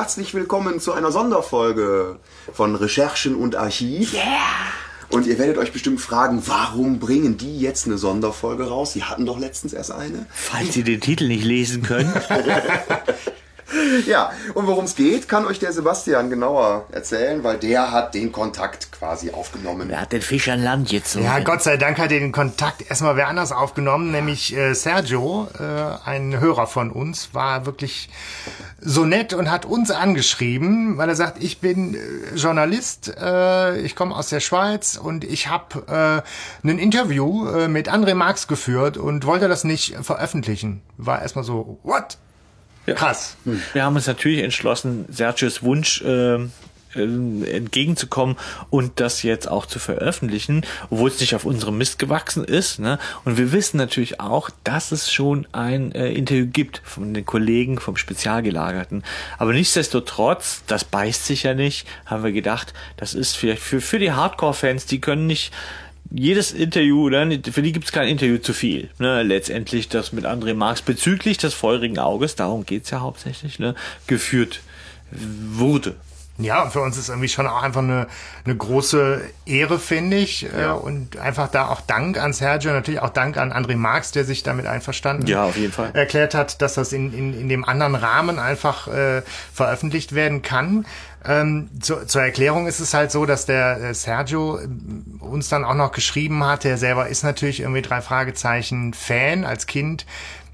Herzlich willkommen zu einer Sonderfolge von Recherchen und Archiv. Yeah! Und ihr werdet euch bestimmt fragen, warum bringen die jetzt eine Sonderfolge raus? Sie hatten doch letztens erst eine. Falls ihr den Titel nicht lesen könnt. Ja, und worum es geht, kann euch der Sebastian genauer erzählen, weil der hat den Kontakt quasi aufgenommen. Er hat den Fisch an Land jetzt so. Ja, Gott sei Dank hat er den Kontakt erstmal wer anders aufgenommen, nämlich äh, Sergio, äh, ein Hörer von uns, war wirklich so nett und hat uns angeschrieben, weil er sagt, ich bin äh, Journalist, äh, ich komme aus der Schweiz und ich habe äh, ein Interview äh, mit André Marx geführt und wollte das nicht veröffentlichen. War erstmal so, what? Ja. Krass. Wir haben uns natürlich entschlossen, Sergios Wunsch äh, entgegenzukommen und das jetzt auch zu veröffentlichen, obwohl es nicht auf unserem Mist gewachsen ist. Ne? Und wir wissen natürlich auch, dass es schon ein äh, Interview gibt von den Kollegen vom Spezialgelagerten. Aber nichtsdestotrotz, das beißt sich ja nicht, haben wir gedacht, das ist vielleicht für, für die Hardcore-Fans, die können nicht jedes Interview, ne, für die gibt es kein Interview zu viel. Ne? Letztendlich das mit André Marx bezüglich des feurigen Auges, darum geht's ja hauptsächlich, ne, geführt wurde. Ja, für uns ist irgendwie schon auch einfach eine, eine große Ehre, finde ich. Äh, ja. Und einfach da auch Dank an Sergio, natürlich auch Dank an André Marx, der sich damit einverstanden ja, auf jeden Fall. erklärt hat, dass das in, in, in dem anderen Rahmen einfach äh, veröffentlicht werden kann. Ähm, zu, zur Erklärung ist es halt so, dass der äh, Sergio ähm, uns dann auch noch geschrieben hat, er selber ist natürlich irgendwie drei Fragezeichen Fan als Kind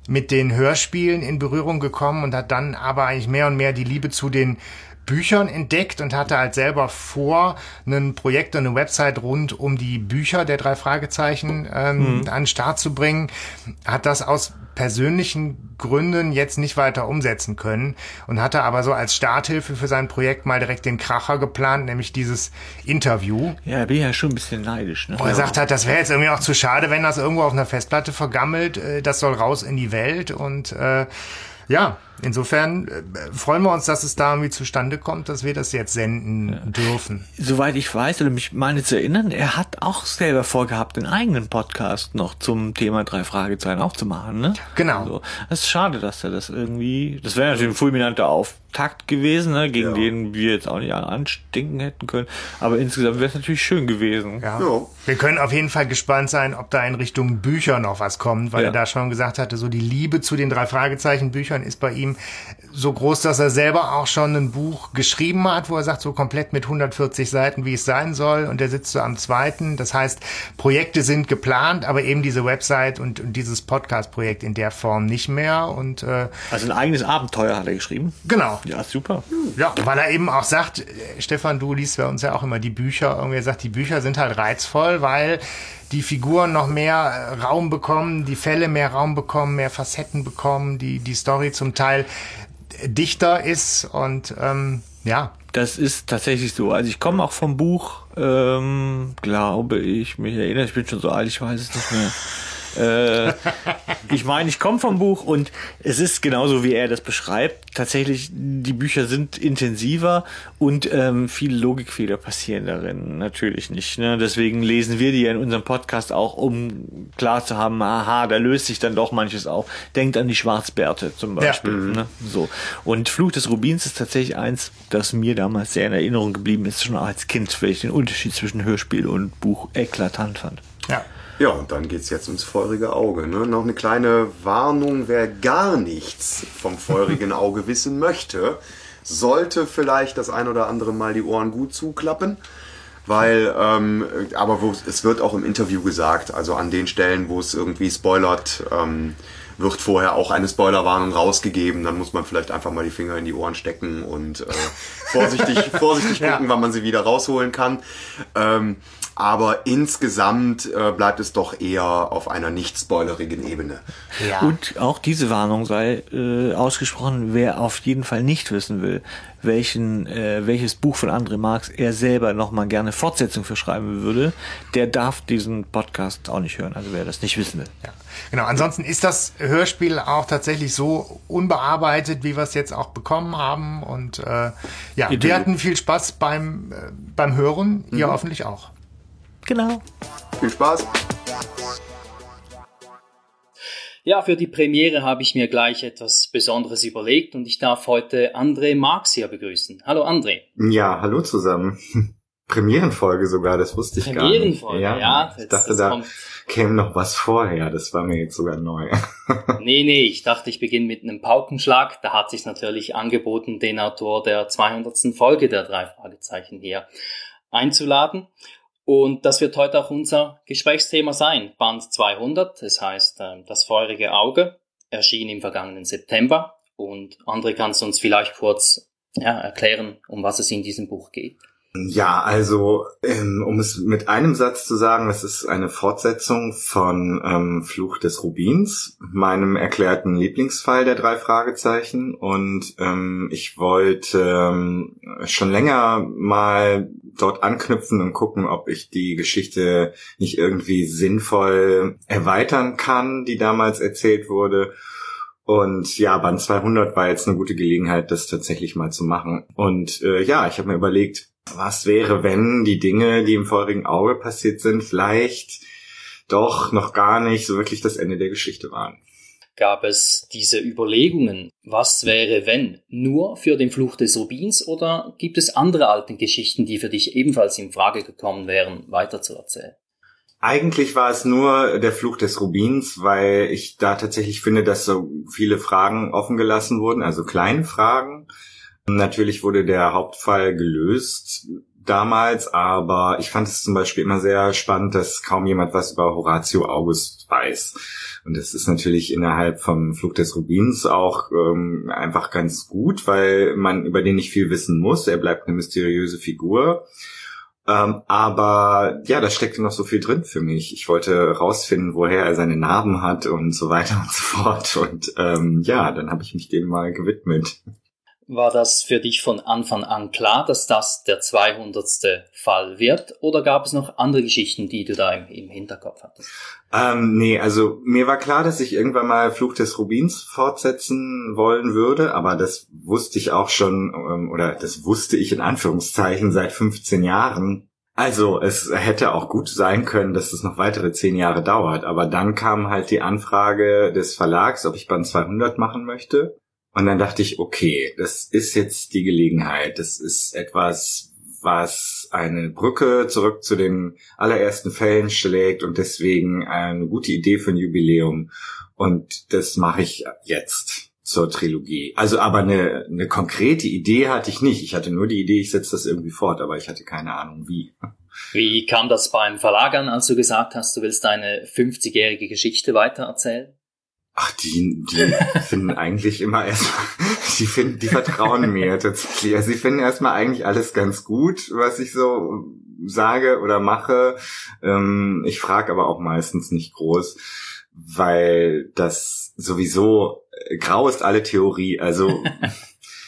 mit den Hörspielen in Berührung gekommen und hat dann aber eigentlich mehr und mehr die Liebe zu den Büchern entdeckt und hatte halt selber vor, ein Projekt und eine Website rund um die Bücher der drei Fragezeichen ähm, mhm. an den Start zu bringen. Hat das aus persönlichen Gründen jetzt nicht weiter umsetzen können und hatte aber so als Starthilfe für sein Projekt mal direkt den Kracher geplant, nämlich dieses Interview. Ja, bin ja schon ein bisschen neidisch. Ne? Und er sagt halt, das wäre jetzt irgendwie auch zu schade, wenn das irgendwo auf einer Festplatte vergammelt. Äh, das soll raus in die Welt und äh, ja, insofern äh, freuen wir uns, dass es da irgendwie zustande kommt, dass wir das jetzt senden ja. dürfen. Soweit ich weiß oder mich meine zu erinnern, er hat auch selber vorgehabt, einen eigenen Podcast noch zum Thema drei Fragezeichen auch zu machen, ne? Genau. Also, es ist schade, dass er das irgendwie, das wäre natürlich ein fulminanter Auftakt gewesen, ne, gegen ja. den wir jetzt auch nicht anstinken hätten können, aber insgesamt wäre es natürlich schön gewesen. Ja. ja. Wir können auf jeden Fall gespannt sein, ob da in Richtung Bücher noch was kommt, weil er da schon gesagt hatte, so die Liebe zu den drei Fragezeichen Büchern ist bei ihm ihm so groß, dass er selber auch schon ein Buch geschrieben hat, wo er sagt, so komplett mit 140 Seiten, wie es sein soll. Und er sitzt so am zweiten. Das heißt, Projekte sind geplant, aber eben diese Website und, und dieses Podcast-Projekt in der Form nicht mehr. Und äh, also ein eigenes Abenteuer hat er geschrieben. Genau. Ja, super. Ja, weil er eben auch sagt, äh, Stefan, du liest bei uns ja auch immer die Bücher. Irgendwie sagt, die Bücher sind halt reizvoll, weil die Figuren noch mehr äh, Raum bekommen, die Fälle mehr Raum bekommen, mehr Facetten bekommen, die, die Story zum Teil dichter ist und ähm, ja. Das ist tatsächlich so. Also ich komme auch vom Buch, ähm, glaube ich, mich erinnere, ich bin schon so alt, ich weiß es nicht mehr. Äh, ich meine, ich komme vom Buch und es ist genauso, wie er das beschreibt. Tatsächlich, die Bücher sind intensiver und ähm, viele Logikfehler passieren darin natürlich nicht. Ne? Deswegen lesen wir die ja in unserem Podcast auch, um klar zu haben, aha, da löst sich dann doch manches auf. Denkt an die Schwarzbärte zum Beispiel. Ja. Ne? So. Und Fluch des Rubins ist tatsächlich eins, das mir damals sehr in Erinnerung geblieben ist, schon als Kind, weil ich den Unterschied zwischen Hörspiel und Buch eklatant fand. Ja. Ja, und dann geht's jetzt ums feurige Auge. Ne? Noch eine kleine Warnung, wer gar nichts vom feurigen Auge wissen möchte, sollte vielleicht das ein oder andere Mal die Ohren gut zuklappen. Weil, ähm, aber wo, es wird auch im Interview gesagt, also an den Stellen, wo es irgendwie spoilert, ähm, wird vorher auch eine Spoilerwarnung rausgegeben. Dann muss man vielleicht einfach mal die Finger in die Ohren stecken und äh, vorsichtig, vorsichtig gucken, ja. wann man sie wieder rausholen kann. Ähm, aber insgesamt äh, bleibt es doch eher auf einer nicht spoilerigen Ebene. Ja. Und auch diese Warnung sei äh, ausgesprochen, wer auf jeden Fall nicht wissen will, welchen, äh, welches Buch von André Marx er selber nochmal gerne Fortsetzung für schreiben würde, der darf diesen Podcast auch nicht hören, also wer das nicht wissen will. Ja. Genau, ansonsten ist das Hörspiel auch tatsächlich so unbearbeitet, wie wir es jetzt auch bekommen haben. Und äh, ja, wir hatten viel Spaß beim, äh, beim Hören, mhm. ihr hoffentlich auch. Genau. Viel Spaß. Ja, für die Premiere habe ich mir gleich etwas Besonderes überlegt und ich darf heute André Marx hier begrüßen. Hallo André. Ja, hallo zusammen. Premierenfolge sogar, das wusste ich gar nicht. Premierenfolge, ja. ja ich dachte, da kommt... käme noch was vorher, das war mir jetzt sogar neu. nee, nee, ich dachte, ich beginne mit einem Paukenschlag. Da hat sich natürlich angeboten, den Autor der 200. Folge der drei Fragezeichen hier einzuladen. Und das wird heute auch unser Gesprächsthema sein. Band 200, das heißt äh, Das feurige Auge, erschien im vergangenen September. Und André, kannst du uns vielleicht kurz ja, erklären, um was es in diesem Buch geht? Ja, also ähm, um es mit einem Satz zu sagen, es ist eine Fortsetzung von ähm, Fluch des Rubins, meinem erklärten Lieblingsfall der drei Fragezeichen. Und ähm, ich wollte ähm, schon länger mal dort anknüpfen und gucken, ob ich die Geschichte nicht irgendwie sinnvoll erweitern kann, die damals erzählt wurde. Und ja, Band 200 war jetzt eine gute Gelegenheit, das tatsächlich mal zu machen. Und äh, ja, ich habe mir überlegt, was wäre, wenn die Dinge, die im feurigen Auge passiert sind, vielleicht doch noch gar nicht so wirklich das Ende der Geschichte waren. Gab es diese Überlegungen, was wäre, wenn, nur für den Fluch des Rubins oder gibt es andere alte Geschichten, die für dich ebenfalls in Frage gekommen wären, weiterzuerzählen? Eigentlich war es nur der Fluch des Rubins, weil ich da tatsächlich finde, dass so viele Fragen offen gelassen wurden, also kleine Fragen, Natürlich wurde der Hauptfall gelöst damals, aber ich fand es zum Beispiel immer sehr spannend, dass kaum jemand was über Horatio August weiß. Und das ist natürlich innerhalb vom Flug des Rubins auch ähm, einfach ganz gut, weil man über den nicht viel wissen muss. Er bleibt eine mysteriöse Figur. Ähm, aber ja, da steckte noch so viel drin für mich. Ich wollte rausfinden, woher er seine Narben hat und so weiter und so fort. Und ähm, ja, dann habe ich mich dem mal gewidmet. War das für dich von Anfang an klar, dass das der 200. Fall wird? Oder gab es noch andere Geschichten, die du da im, im Hinterkopf hattest? Ähm, nee, also mir war klar, dass ich irgendwann mal Fluch des Rubins fortsetzen wollen würde, aber das wusste ich auch schon, ähm, oder das wusste ich in Anführungszeichen seit 15 Jahren. Also es hätte auch gut sein können, dass es noch weitere zehn Jahre dauert, aber dann kam halt die Anfrage des Verlags, ob ich Band 200 machen möchte. Und dann dachte ich, okay, das ist jetzt die Gelegenheit. Das ist etwas, was eine Brücke zurück zu den allerersten Fällen schlägt und deswegen eine gute Idee für ein Jubiläum. Und das mache ich jetzt zur Trilogie. Also aber eine, eine konkrete Idee hatte ich nicht. Ich hatte nur die Idee, ich setze das irgendwie fort, aber ich hatte keine Ahnung wie. Wie kam das beim Verlag an, als du gesagt hast, du willst deine 50-jährige Geschichte weitererzählen? Ach, die, die finden eigentlich immer erstmal, die finden, die vertrauen mir tatsächlich. Also sie finden erstmal eigentlich alles ganz gut, was ich so sage oder mache. Ähm, ich frage aber auch meistens nicht groß, weil das sowieso äh, grau ist alle Theorie. Also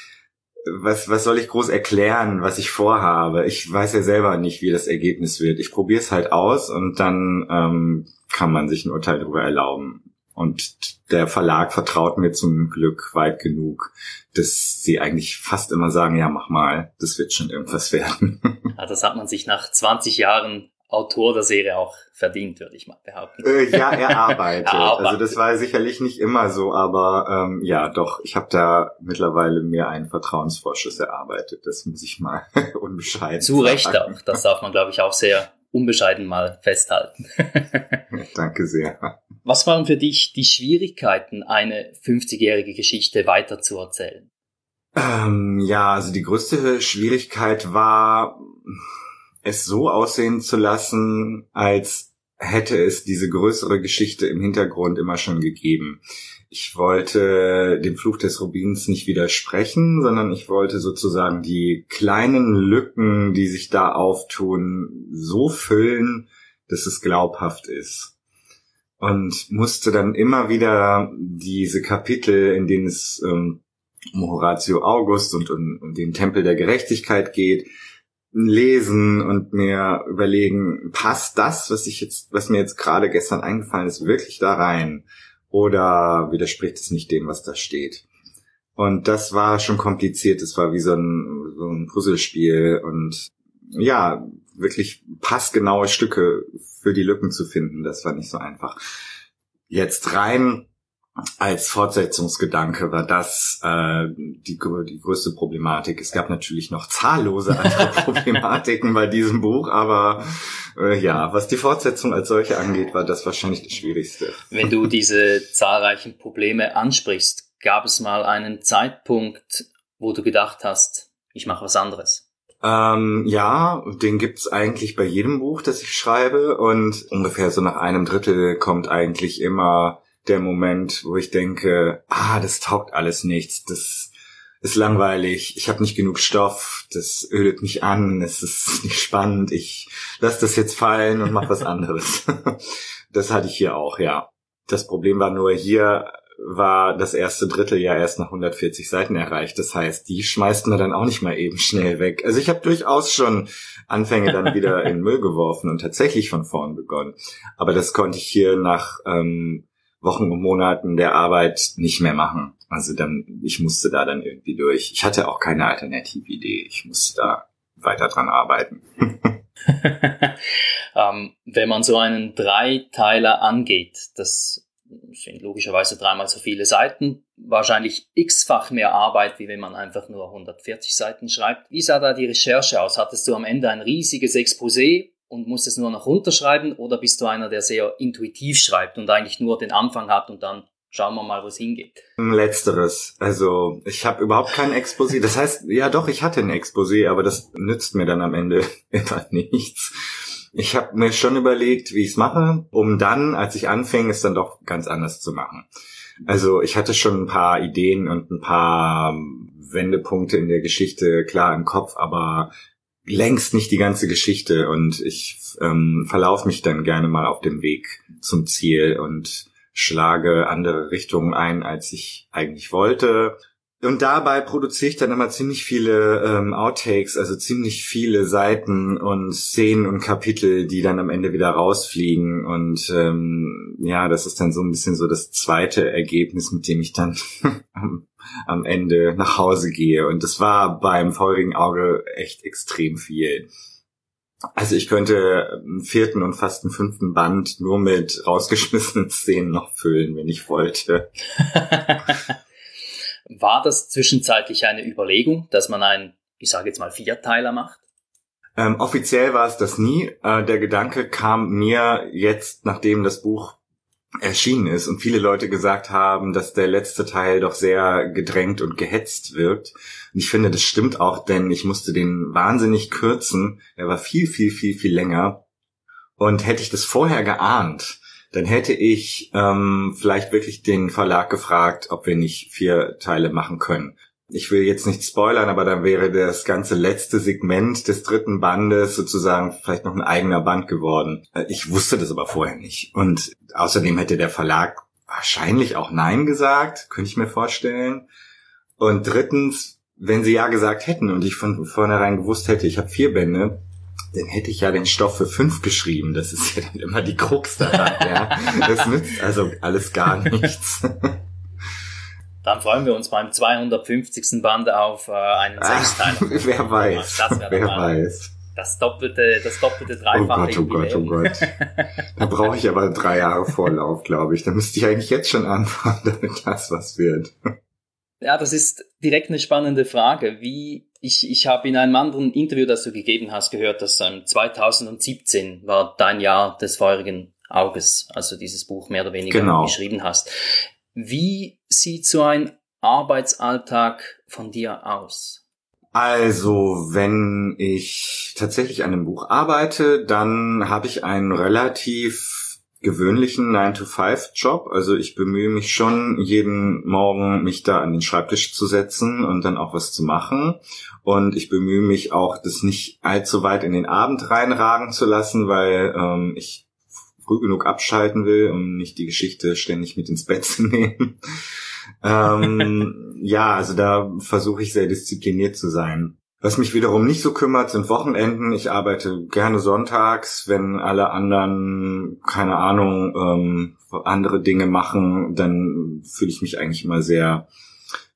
was, was soll ich groß erklären, was ich vorhabe? Ich weiß ja selber nicht, wie das Ergebnis wird. Ich probiere es halt aus und dann ähm, kann man sich ein Urteil darüber erlauben. Und der Verlag vertraut mir zum Glück weit genug, dass sie eigentlich fast immer sagen, ja, mach mal, das wird schon irgendwas werden. Ja, das hat man sich nach 20 Jahren Autor der Serie auch verdient, würde ich mal behaupten. Äh, ja, er arbeitet. Also das war sicherlich nicht immer so, aber ähm, ja, doch, ich habe da mittlerweile mir einen Vertrauensvorschuss erarbeitet. Das muss ich mal unbescheiden Zu. Recht auch. Das darf man, glaube ich, auch sehr unbescheiden mal festhalten. Danke sehr. Was waren für dich die Schwierigkeiten, eine 50-jährige Geschichte weiterzuerzählen? Ähm, ja, also die größte Schwierigkeit war, es so aussehen zu lassen, als hätte es diese größere Geschichte im Hintergrund immer schon gegeben ich wollte dem Fluch des Rubins nicht widersprechen, sondern ich wollte sozusagen die kleinen Lücken, die sich da auftun, so füllen, dass es glaubhaft ist. Und musste dann immer wieder diese Kapitel, in denen es ähm, um Horatio August und um, um den Tempel der Gerechtigkeit geht, lesen und mir überlegen, passt das, was ich jetzt, was mir jetzt gerade gestern eingefallen ist, wirklich da rein? Oder widerspricht es nicht dem, was da steht. Und das war schon kompliziert. Es war wie so ein, so ein Puzzlespiel und ja, wirklich passgenaue Stücke für die Lücken zu finden. Das war nicht so einfach. Jetzt rein als Fortsetzungsgedanke war das äh, die, die größte Problematik. Es gab natürlich noch zahllose andere Problematiken bei diesem Buch, aber äh, ja, was die Fortsetzung als solche angeht, war das wahrscheinlich das Schwierigste. Wenn du diese zahlreichen Probleme ansprichst, gab es mal einen Zeitpunkt, wo du gedacht hast, ich mache was anderes? Ähm, ja, den gibt's eigentlich bei jedem Buch, das ich schreibe und ungefähr so nach einem Drittel kommt eigentlich immer der Moment, wo ich denke, ah, das taugt alles nichts, das ist langweilig, ich habe nicht genug Stoff, das ödet mich an, es ist nicht spannend, ich lass das jetzt fallen und mach was anderes. das hatte ich hier auch, ja. Das Problem war nur hier war das erste Drittel ja erst nach 140 Seiten erreicht. Das heißt, die schmeißt man dann auch nicht mal eben schnell weg. Also ich habe durchaus schon Anfänge dann wieder in Müll geworfen und tatsächlich von vorn begonnen. Aber das konnte ich hier nach ähm, Wochen und Monaten der Arbeit nicht mehr machen. Also dann, ich musste da dann irgendwie durch. Ich hatte auch keine Alternative-Idee. Ich musste da weiter dran arbeiten. ähm, wenn man so einen Dreiteiler angeht, das sind logischerweise dreimal so viele Seiten, wahrscheinlich x-fach mehr Arbeit, wie wenn man einfach nur 140 Seiten schreibt. Wie sah da die Recherche aus? Hattest du am Ende ein riesiges Exposé und musst es nur noch runterschreiben oder bist du einer, der sehr intuitiv schreibt und eigentlich nur den Anfang hat und dann schauen wir mal, wo es hingeht? Letzteres. Also ich habe überhaupt kein Exposé. Das heißt, ja doch, ich hatte ein Exposé, aber das nützt mir dann am Ende immer nichts. Ich habe mir schon überlegt, wie ich es mache, um dann, als ich anfing, es dann doch ganz anders zu machen. Also ich hatte schon ein paar Ideen und ein paar Wendepunkte in der Geschichte klar im Kopf, aber längst nicht die ganze Geschichte und ich ähm, verlaufe mich dann gerne mal auf dem Weg zum Ziel und schlage andere Richtungen ein, als ich eigentlich wollte. Und dabei produziere ich dann immer ziemlich viele ähm, Outtakes, also ziemlich viele Seiten und Szenen und Kapitel, die dann am Ende wieder rausfliegen. Und ähm, ja, das ist dann so ein bisschen so das zweite Ergebnis, mit dem ich dann am Ende nach Hause gehe. Und das war beim feurigen Auge echt extrem viel. Also ich könnte einen vierten und fast einen fünften Band nur mit rausgeschmissenen Szenen noch füllen, wenn ich wollte. War das zwischenzeitlich eine Überlegung, dass man einen, ich sage jetzt mal, Vierteiler macht? Ähm, offiziell war es das nie. Äh, der Gedanke kam mir jetzt, nachdem das Buch erschienen ist und viele Leute gesagt haben, dass der letzte Teil doch sehr gedrängt und gehetzt wirkt. Und ich finde, das stimmt auch, denn ich musste den wahnsinnig kürzen. Er war viel, viel, viel, viel länger. Und hätte ich das vorher geahnt, dann hätte ich ähm, vielleicht wirklich den Verlag gefragt, ob wir nicht vier Teile machen können ich will jetzt nicht spoilern, aber dann wäre das ganze letzte Segment des dritten Bandes sozusagen vielleicht noch ein eigener Band geworden. Äh, ich wusste das aber vorher nicht. Und außerdem hätte der Verlag wahrscheinlich auch Nein gesagt, könnte ich mir vorstellen. Und drittens, wenn sie ja gesagt hätten und ich von vornherein gewusst hätte, ich habe vier Bände, dann hätte ich ja den Stoff für fünf geschrieben. Das ist ja dann immer die Krux daran. ja. Das nützt also alles gar nichts. Dann freuen wir uns beim 250. Band auf äh, einen Sechsteiler. Wer weiß. Wer weiß. Das doppelte, das doppelte Dreifache. Oh Gott, oh Gott, oh Gott. Da brauche ich aber drei Jahre Vorlauf, glaube ich. Da müsste ich eigentlich jetzt schon anfangen, damit das was wird. Ja, das ist direkt eine spannende Frage. Wie ich, ich habe in einem anderen Interview, das du gegeben hast, gehört, dass ähm, 2017 war dein Jahr des feurigen Auges, also dieses Buch mehr oder weniger genau. geschrieben hast. Wie sieht so ein Arbeitsalltag von dir aus? Also, wenn ich tatsächlich an einem Buch arbeite, dann habe ich einen relativ gewöhnlichen 9-to-5-Job. Also ich bemühe mich schon jeden Morgen, mich da an den Schreibtisch zu setzen und dann auch was zu machen. Und ich bemühe mich auch, das nicht allzu weit in den Abend reinragen zu lassen, weil ähm, ich früh genug abschalten will, um nicht die Geschichte ständig mit ins Bett zu nehmen. ähm, ja, also da versuche ich sehr diszipliniert zu sein. Was mich wiederum nicht so kümmert, sind Wochenenden. Ich arbeite gerne sonntags, wenn alle anderen, keine Ahnung, ähm, andere Dinge machen, dann fühle ich mich eigentlich immer sehr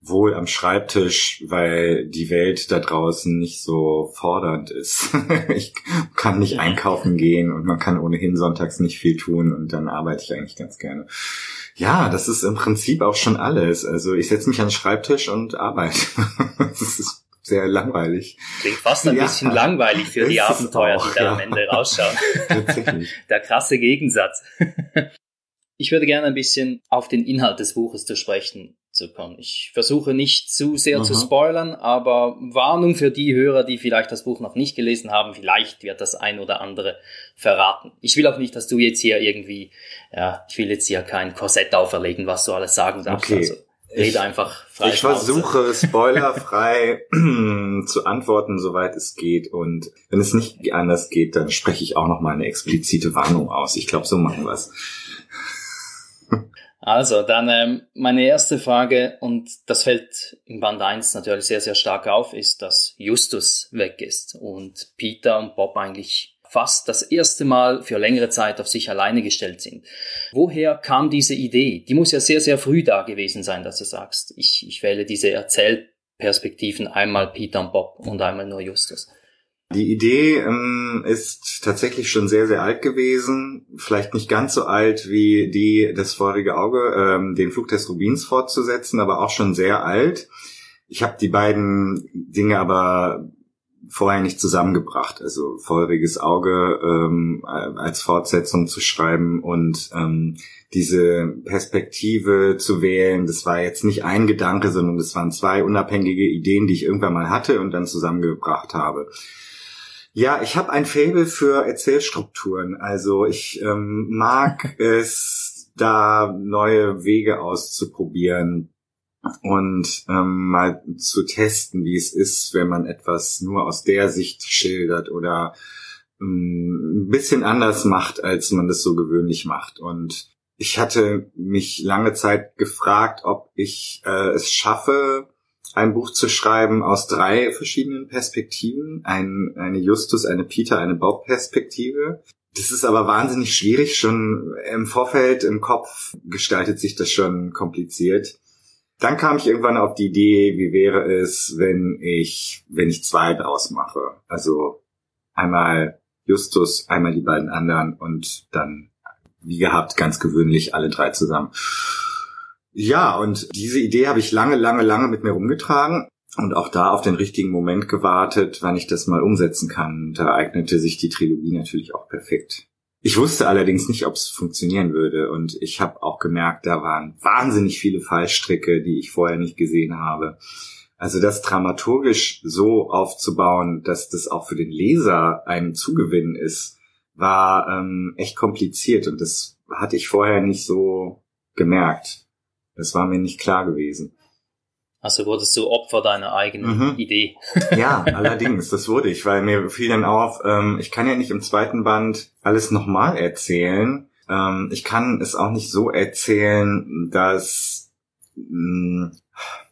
wohl am Schreibtisch, weil die Welt da draußen nicht so fordernd ist. ich kann nicht einkaufen gehen und man kann ohnehin sonntags nicht viel tun und dann arbeite ich eigentlich ganz gerne. Ja, das ist im Prinzip auch schon alles. Also ich setze mich an den Schreibtisch und arbeite. sehr langweilig. Klingt fast ein ja, bisschen langweilig für die Abenteuer, auch, die da ja. am Ende rausschauen. Tatsächlich. Der krasse Gegensatz. Ich würde gerne ein bisschen auf den Inhalt des Buches zu sprechen zu kommen. Ich versuche nicht zu sehr Aha. zu spoilern, aber Warnung für die Hörer, die vielleicht das Buch noch nicht gelesen haben, vielleicht wird das ein oder andere verraten. Ich will auch nicht, dass du jetzt hier irgendwie, ja, ich will jetzt hier kein Korsett auferlegen, was du alles sagen darfst. Okay. Also, rede ich, einfach frei. Ich versuche spoilerfrei zu antworten, soweit es geht. Und wenn es nicht anders geht, dann spreche ich auch noch mal eine explizite Warnung aus. Ich glaube, so machen wir es. Also, dann ähm, meine erste Frage, und das fällt im Band 1 natürlich sehr, sehr stark auf, ist, dass Justus weg ist und Peter und Bob eigentlich fast das erste Mal für längere Zeit auf sich alleine gestellt sind. Woher kam diese Idee? Die muss ja sehr, sehr früh da gewesen sein, dass du sagst, ich, ich wähle diese Erzählperspektiven einmal Peter und Bob und einmal nur Justus. Die Idee ähm, ist tatsächlich schon sehr, sehr alt gewesen. Vielleicht nicht ganz so alt wie die das vorige Auge, ähm, den Flug des Rubins fortzusetzen, aber auch schon sehr alt. Ich habe die beiden Dinge aber vorher nicht zusammengebracht. Also feuriges Auge ähm, als Fortsetzung zu schreiben und ähm, diese Perspektive zu wählen, das war jetzt nicht ein Gedanke, sondern das waren zwei unabhängige Ideen, die ich irgendwann mal hatte und dann zusammengebracht habe. Ja, ich habe ein Faible für Erzählstrukturen. Also ich ähm, mag es, da neue Wege auszuprobieren und ähm, mal zu testen, wie es ist, wenn man etwas nur aus der Sicht schildert oder ähm, ein bisschen anders macht, als man das so gewöhnlich macht. Und ich hatte mich lange Zeit gefragt, ob ich äh, es schaffe, ein Buch zu schreiben aus drei verschiedenen Perspektiven. Ein, eine Justus, eine Peter, eine Bob-Perspektive. Das ist aber wahnsinnig schwierig. Schon im Vorfeld, im Kopf gestaltet sich das schon kompliziert. Dann kam ich irgendwann auf die Idee, wie wäre es, wenn ich, wenn ich zwei draus mache. Also einmal Justus, einmal die beiden anderen und dann, wie gehabt, ganz gewöhnlich alle drei zusammen. Ja, und diese Idee habe ich lange, lange, lange mit mir rumgetragen und auch da auf den richtigen Moment gewartet, wann ich das mal umsetzen kann. Da eignete sich die Trilogie natürlich auch perfekt. Ich wusste allerdings nicht, ob es funktionieren würde und ich habe auch gemerkt, da waren wahnsinnig viele Fallstricke, die ich vorher nicht gesehen habe. Also das dramaturgisch so aufzubauen, dass das auch für den Leser ein Zugewinn ist, war ähm, echt kompliziert und das hatte ich vorher nicht so gemerkt. Das war mir nicht klar gewesen. Also wurdest du Opfer deiner eigenen mhm. Idee. Ja, allerdings, das wurde ich, weil mir fiel dann auf, ähm, ich kann ja nicht im zweiten Band alles nochmal erzählen. Ähm, ich kann es auch nicht so erzählen, dass mh, hm,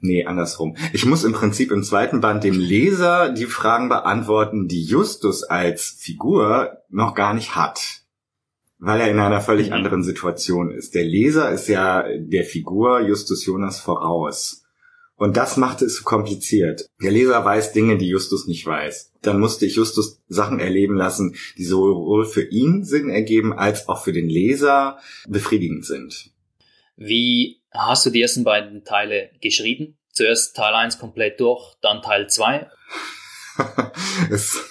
Nee, andersrum. Ich muss im Prinzip im zweiten Band dem Leser die Fragen beantworten, die Justus als Figur noch gar nicht hat weil er in einer völlig mhm. anderen Situation ist. Der Leser ist ja der Figur Justus Jonas voraus. Und das machte es so kompliziert. Der Leser weiß Dinge, die Justus nicht weiß. Dann musste ich Justus Sachen erleben lassen, die sowohl für ihn Sinn ergeben, als auch für den Leser befriedigend sind. Wie hast du die ersten beiden Teile geschrieben? Zuerst Teil 1 komplett durch, dann Teil 2? es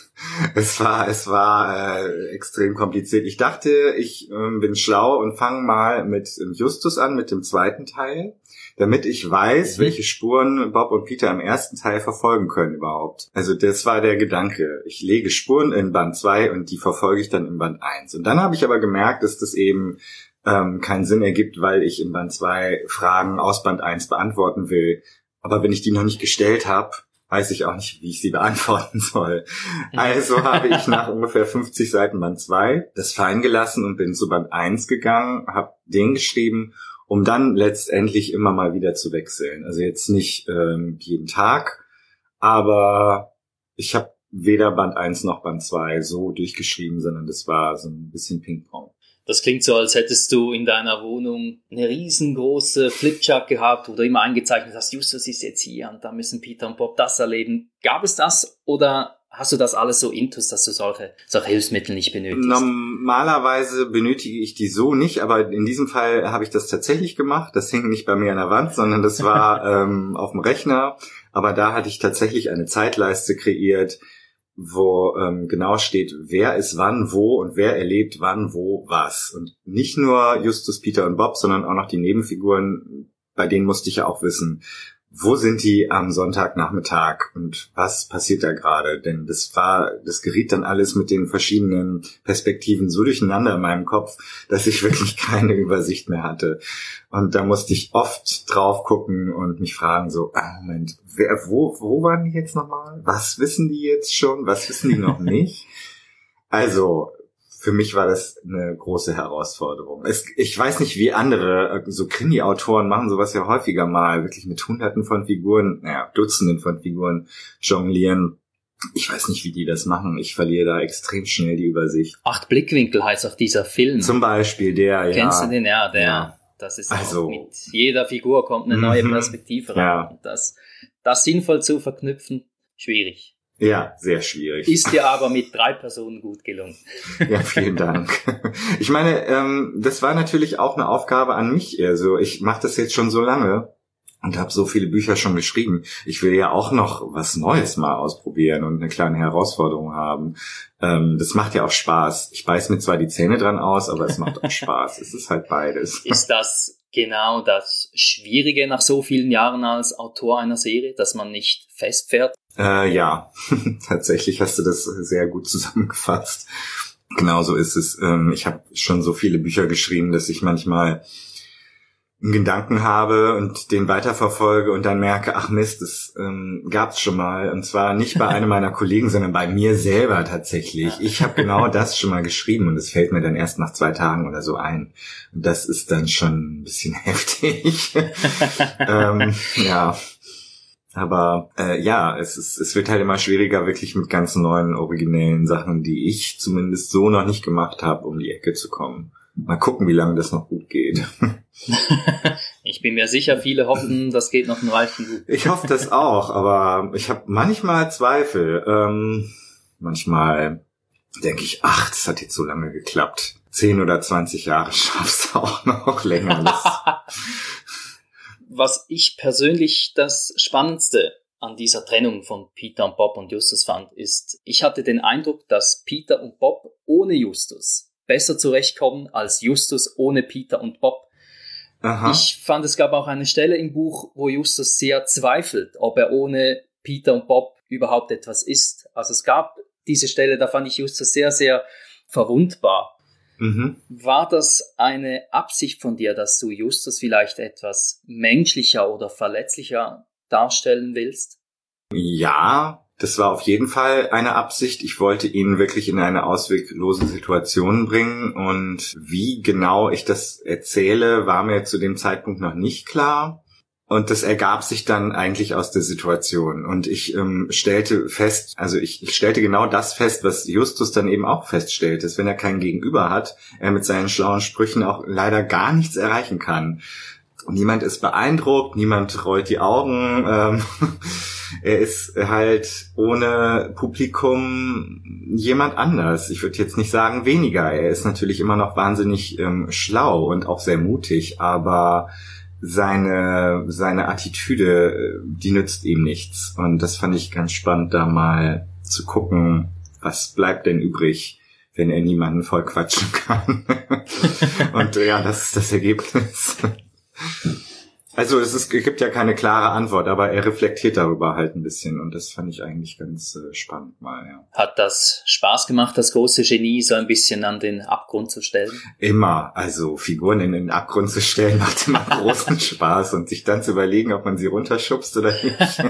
es war, es war äh, extrem kompliziert. Ich dachte, ich äh, bin schlau und fange mal mit Justus an, mit dem zweiten Teil, damit ich weiß, mhm. welche Spuren Bob und Peter im ersten Teil verfolgen können überhaupt. Also das war der Gedanke. Ich lege Spuren in Band 2 und die verfolge ich dann in Band 1. Und dann habe ich aber gemerkt, dass das eben ähm, keinen Sinn ergibt, weil ich in Band 2 Fragen aus Band 1 beantworten will. Aber wenn ich die noch nicht gestellt habe, weiß ich auch nicht, wie ich sie beantworten soll. Also habe ich nach ungefähr 50 Seiten Band 2 das fallen gelassen und bin zu Band 1 gegangen, habe den geschrieben, um dann letztendlich immer mal wieder zu wechseln. Also jetzt nicht ähm, jeden Tag, aber ich habe weder Band 1 noch Band 2 so durchgeschrieben, sondern das war so ein bisschen Ping-Pong. Das klingt so, als hättest du in deiner Wohnung eine riesengroße Flipchart gehabt, wo du immer eingezeichnet hast, Justus ist jetzt hier und da müssen Peter und Bob das erleben. Gab es das oder hast du das alles so intus, dass du solche, solche Hilfsmittel nicht benötigst? Normalerweise benötige ich die so nicht, aber in diesem Fall habe ich das tatsächlich gemacht. Das hing nicht bei mir an der Wand, sondern das war ähm, auf dem Rechner. Aber da hatte ich tatsächlich eine Zeitleiste kreiert, wo ähm, genau steht, wer ist wann, wo und wer erlebt wann, wo, was. Und nicht nur Justus, Peter und Bob, sondern auch noch die Nebenfiguren, bei denen musste ich ja auch wissen, wo sind die am Sonntagnachmittag und was passiert da gerade? Denn das war, das geriet dann alles mit den verschiedenen Perspektiven so durcheinander in meinem Kopf, dass ich wirklich keine Übersicht mehr hatte. Und da musste ich oft drauf gucken und mich fragen so, ah, Moment, wer, wo, wo waren die jetzt nochmal? Was wissen die jetzt schon? Was wissen die noch nicht? Also, für mich war das eine große Herausforderung. Es, ich weiß nicht, wie andere, äh, so Krimi-Autoren machen sowas ja häufiger mal, wirklich mit hunderten von Figuren, naja, Dutzenden von Figuren jonglieren. Ich weiß nicht, wie die das machen. Ich verliere da extrem schnell die Übersicht. Acht Blickwinkel heißt auch dieser Film. Zum Beispiel der, ja. Kennst du den? Ja, der. Ja. Das ist also, mit jeder Figur kommt eine neue mhm. Perspektive rein. Ja. Das, das sinnvoll zu verknüpfen, schwierig. Ja, sehr schwierig. Ist dir aber mit drei Personen gut gelungen. Ja, vielen Dank. Ich meine, ähm, das war natürlich auch eine Aufgabe an mich. Also ich mache das jetzt schon so lange und habe so viele Bücher schon geschrieben. Ich will ja auch noch was Neues mal ausprobieren und eine kleine Herausforderung haben. Ähm, das macht ja auch Spaß. Ich beiß mir zwar die Zähne dran aus, aber es macht auch Spaß. Es ist halt beides. Ist das genau das Schwierige nach so vielen Jahren als Autor einer Serie, dass man nicht festfährt? Äh, ja, tatsächlich hast du das sehr gut zusammengefasst. Genauso ist es. Ähm, ich habe schon so viele Bücher geschrieben, dass ich manchmal einen Gedanken habe und den weiterverfolge und dann merke, ach Mist, das ähm, gab's schon mal. Und zwar nicht bei einem meiner Kollegen, sondern bei mir selber tatsächlich. Ich habe genau das schon mal geschrieben und es fällt mir dann erst nach zwei Tagen oder so ein. Und das ist dann schon ein bisschen heftig. ähm, ja. Aber äh, ja, es, ist, es wird halt immer schwieriger, wirklich mit ganz neuen, originellen Sachen, die ich zumindest so noch nicht gemacht habe, um die Ecke zu kommen. Mal gucken, wie lange das noch gut geht. ich bin mir sicher, viele hoffen, das geht noch ein Weilchen gut. Ich hoffe das auch, aber ich habe manchmal Zweifel. Ähm, manchmal denke ich, ach, das hat jetzt so lange geklappt. Zehn oder zwanzig Jahre schaffst du auch noch länger. was ich persönlich das Spannendste an dieser Trennung von Peter und Bob und Justus fand, ist, ich hatte den Eindruck, dass Peter und Bob ohne Justus besser zurechtkommen als Justus ohne Peter und Bob. Aha. Ich fand, es gab auch eine Stelle im Buch, wo Justus sehr zweifelt, ob er ohne Peter und Bob überhaupt etwas ist. Also es gab diese Stelle, da fand ich Justus sehr, sehr verwundbar. Mhm. War das eine Absicht von dir, dass du Justus vielleicht etwas menschlicher oder verletzlicher darstellen willst? Ja, das war auf jeden Fall eine Absicht. Ich wollte ihn wirklich in eine ausweglose Situation bringen und wie genau ich das erzähle, war mir zu dem Zeitpunkt noch nicht klar. Und das ergab sich dann eigentlich aus der Situation. Und ich ähm, stellte fest, also ich, ich stellte genau das fest, was Justus dann eben auch feststellt, dass wenn er keinen Gegenüber hat, er mit seinen schlauen Sprüchen auch leider gar nichts erreichen kann. Niemand ist beeindruckt, niemand rollt die Augen. Ähm, er ist halt ohne Publikum jemand anders. Ich würde jetzt nicht sagen weniger. Er ist natürlich immer noch wahnsinnig ähm, schlau und auch sehr mutig, aber seine, seine Attitüde, äh, die nützt ihm nichts. Und das fand ich ganz spannend, da mal zu gucken, was bleibt denn übrig, wenn er niemanden voll quatschen kann. Und ja, das ist das Ergebnis. Also es, ist, es gibt ja keine klare Antwort, aber er reflektiert darüber halt ein bisschen und das fand ich eigentlich ganz äh, spannend mal. Ja. Hat das Spaß gemacht, das große Genie so ein bisschen an den Abgrund zu stellen? Immer, also Figuren in den Abgrund zu stellen macht immer großen Spaß und sich dann zu überlegen, ob man sie runterschubst oder nicht.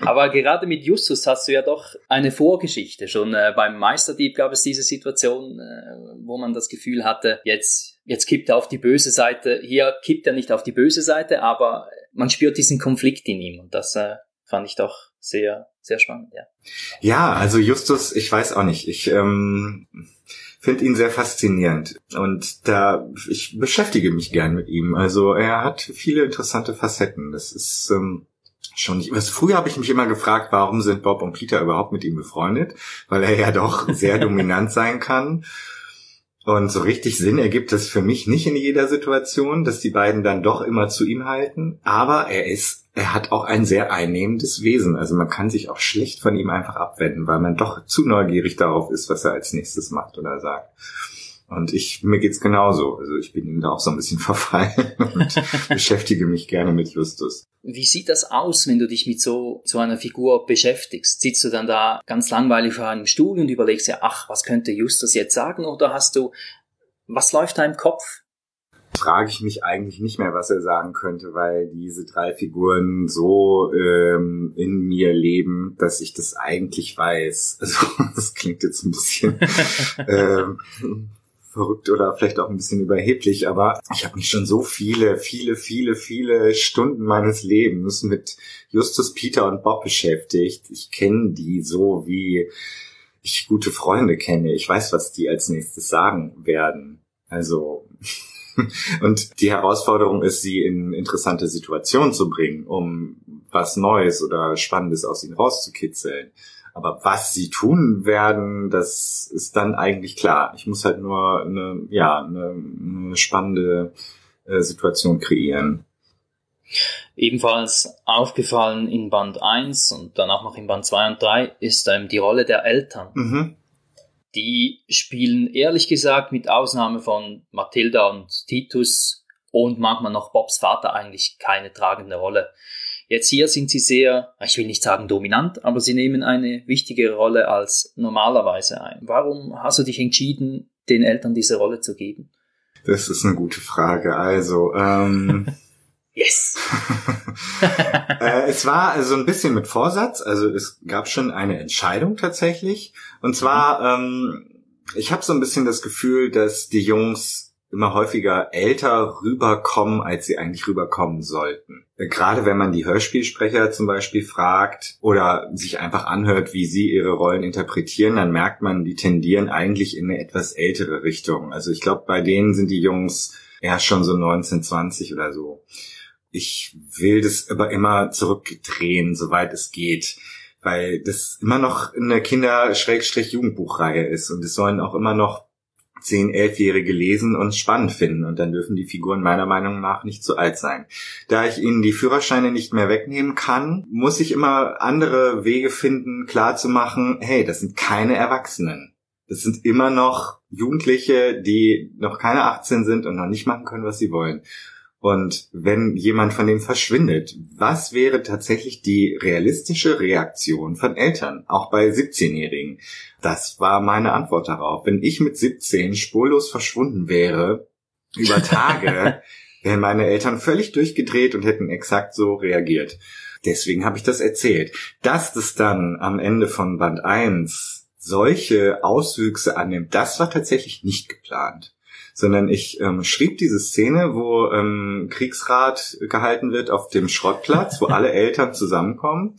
aber gerade mit Justus hast du ja doch eine Vorgeschichte. Schon äh, beim Meisterdieb gab es diese Situation, äh, wo man das Gefühl hatte, jetzt jetzt kippt er auf die böse Seite. Hier kippt er nicht auf die böse Seite, aber man spürt diesen Konflikt in ihm und das äh, fand ich doch sehr, sehr spannend, ja. Ja, also Justus, ich weiß auch nicht, ich ähm, finde ihn sehr faszinierend und da ich beschäftige mich gern mit ihm. Also er hat viele interessante Facetten. Das ist ähm, schon nicht. Was, früher habe ich mich immer gefragt, warum sind Bob und Peter überhaupt mit ihm befreundet, weil er ja doch sehr dominant sein kann. Und so richtig Sinn ergibt es für mich nicht in jeder Situation, dass die beiden dann doch immer zu ihm halten. Aber er ist, er hat auch ein sehr einnehmendes Wesen. Also man kann sich auch schlecht von ihm einfach abwenden, weil man doch zu neugierig darauf ist, was er als nächstes macht oder sagt. Und ich, mir geht's genauso. Also ich bin ihm da auch so ein bisschen verfallen und beschäftige mich gerne mit Justus. Wie sieht das aus, wenn du dich mit so, so einer Figur beschäftigst? Sitzt du dann da ganz langweilig vor einem Stuhl und überlegst ja, ach, was könnte Justus jetzt sagen? Oder hast du, was läuft da im Kopf? frage ich mich eigentlich nicht mehr, was er sagen könnte, weil diese drei Figuren so ähm, in mir leben, dass ich das eigentlich weiß. Also das klingt jetzt ein bisschen ähm, verrückt oder vielleicht auch ein bisschen überheblich, aber ich habe mich schon so viele, viele, viele, viele Stunden meines Lebens mit Justus, Peter und Bob beschäftigt. Ich kenne die so, wie ich gute Freunde kenne. Ich weiß, was die als nächstes sagen werden. Also und die Herausforderung ist, sie in interessante Situationen zu bringen, um was Neues oder Spannendes aus ihnen rauszukitzeln. Aber was sie tun werden, das ist dann eigentlich klar. Ich muss halt nur eine, ja, eine, eine spannende äh, Situation kreieren. Ebenfalls aufgefallen in Band 1 und dann auch noch in Band 2 und 3 ist ähm, die Rolle der Eltern. Mhm. Die spielen ehrlich gesagt mit Ausnahme von Mathilda und Titus und manchmal noch Bobs Vater eigentlich keine tragende Rolle. Jetzt hier sind sie sehr, ich will nicht sagen dominant, aber sie nehmen eine wichtigere Rolle als normalerweise ein. Warum hast du dich entschieden, den Eltern diese Rolle zu geben? Das ist eine gute Frage. Also, ähm, Yes! äh, es war so also ein bisschen mit Vorsatz. Also es gab schon eine Entscheidung tatsächlich. Und zwar, ähm, ich habe so ein bisschen das Gefühl, dass die Jungs immer häufiger älter rüberkommen, als sie eigentlich rüberkommen sollten. Gerade wenn man die Hörspielsprecher zum Beispiel fragt oder sich einfach anhört, wie sie ihre Rollen interpretieren, dann merkt man, die tendieren eigentlich in eine etwas ältere Richtung. Also ich glaube, bei denen sind die Jungs eher schon so 19, 20 oder so. Ich will das aber immer zurückdrehen, soweit es geht weil das immer noch eine Kinder-Jugendbuchreihe ist und es sollen auch immer noch zehn, elfjährige lesen und spannend finden und dann dürfen die Figuren meiner Meinung nach nicht zu alt sein. Da ich ihnen die Führerscheine nicht mehr wegnehmen kann, muss ich immer andere Wege finden, klarzumachen, hey, das sind keine Erwachsenen. Das sind immer noch Jugendliche, die noch keine 18 sind und noch nicht machen können, was sie wollen. Und wenn jemand von dem verschwindet, was wäre tatsächlich die realistische Reaktion von Eltern, auch bei 17-Jährigen? Das war meine Antwort darauf. Wenn ich mit 17 spurlos verschwunden wäre, über Tage, wären meine Eltern völlig durchgedreht und hätten exakt so reagiert. Deswegen habe ich das erzählt. Dass das dann am Ende von Band 1 solche Auswüchse annimmt, das war tatsächlich nicht geplant sondern ich ähm, schrieb diese Szene, wo ähm, Kriegsrat gehalten wird auf dem Schrottplatz, wo alle Eltern zusammenkommen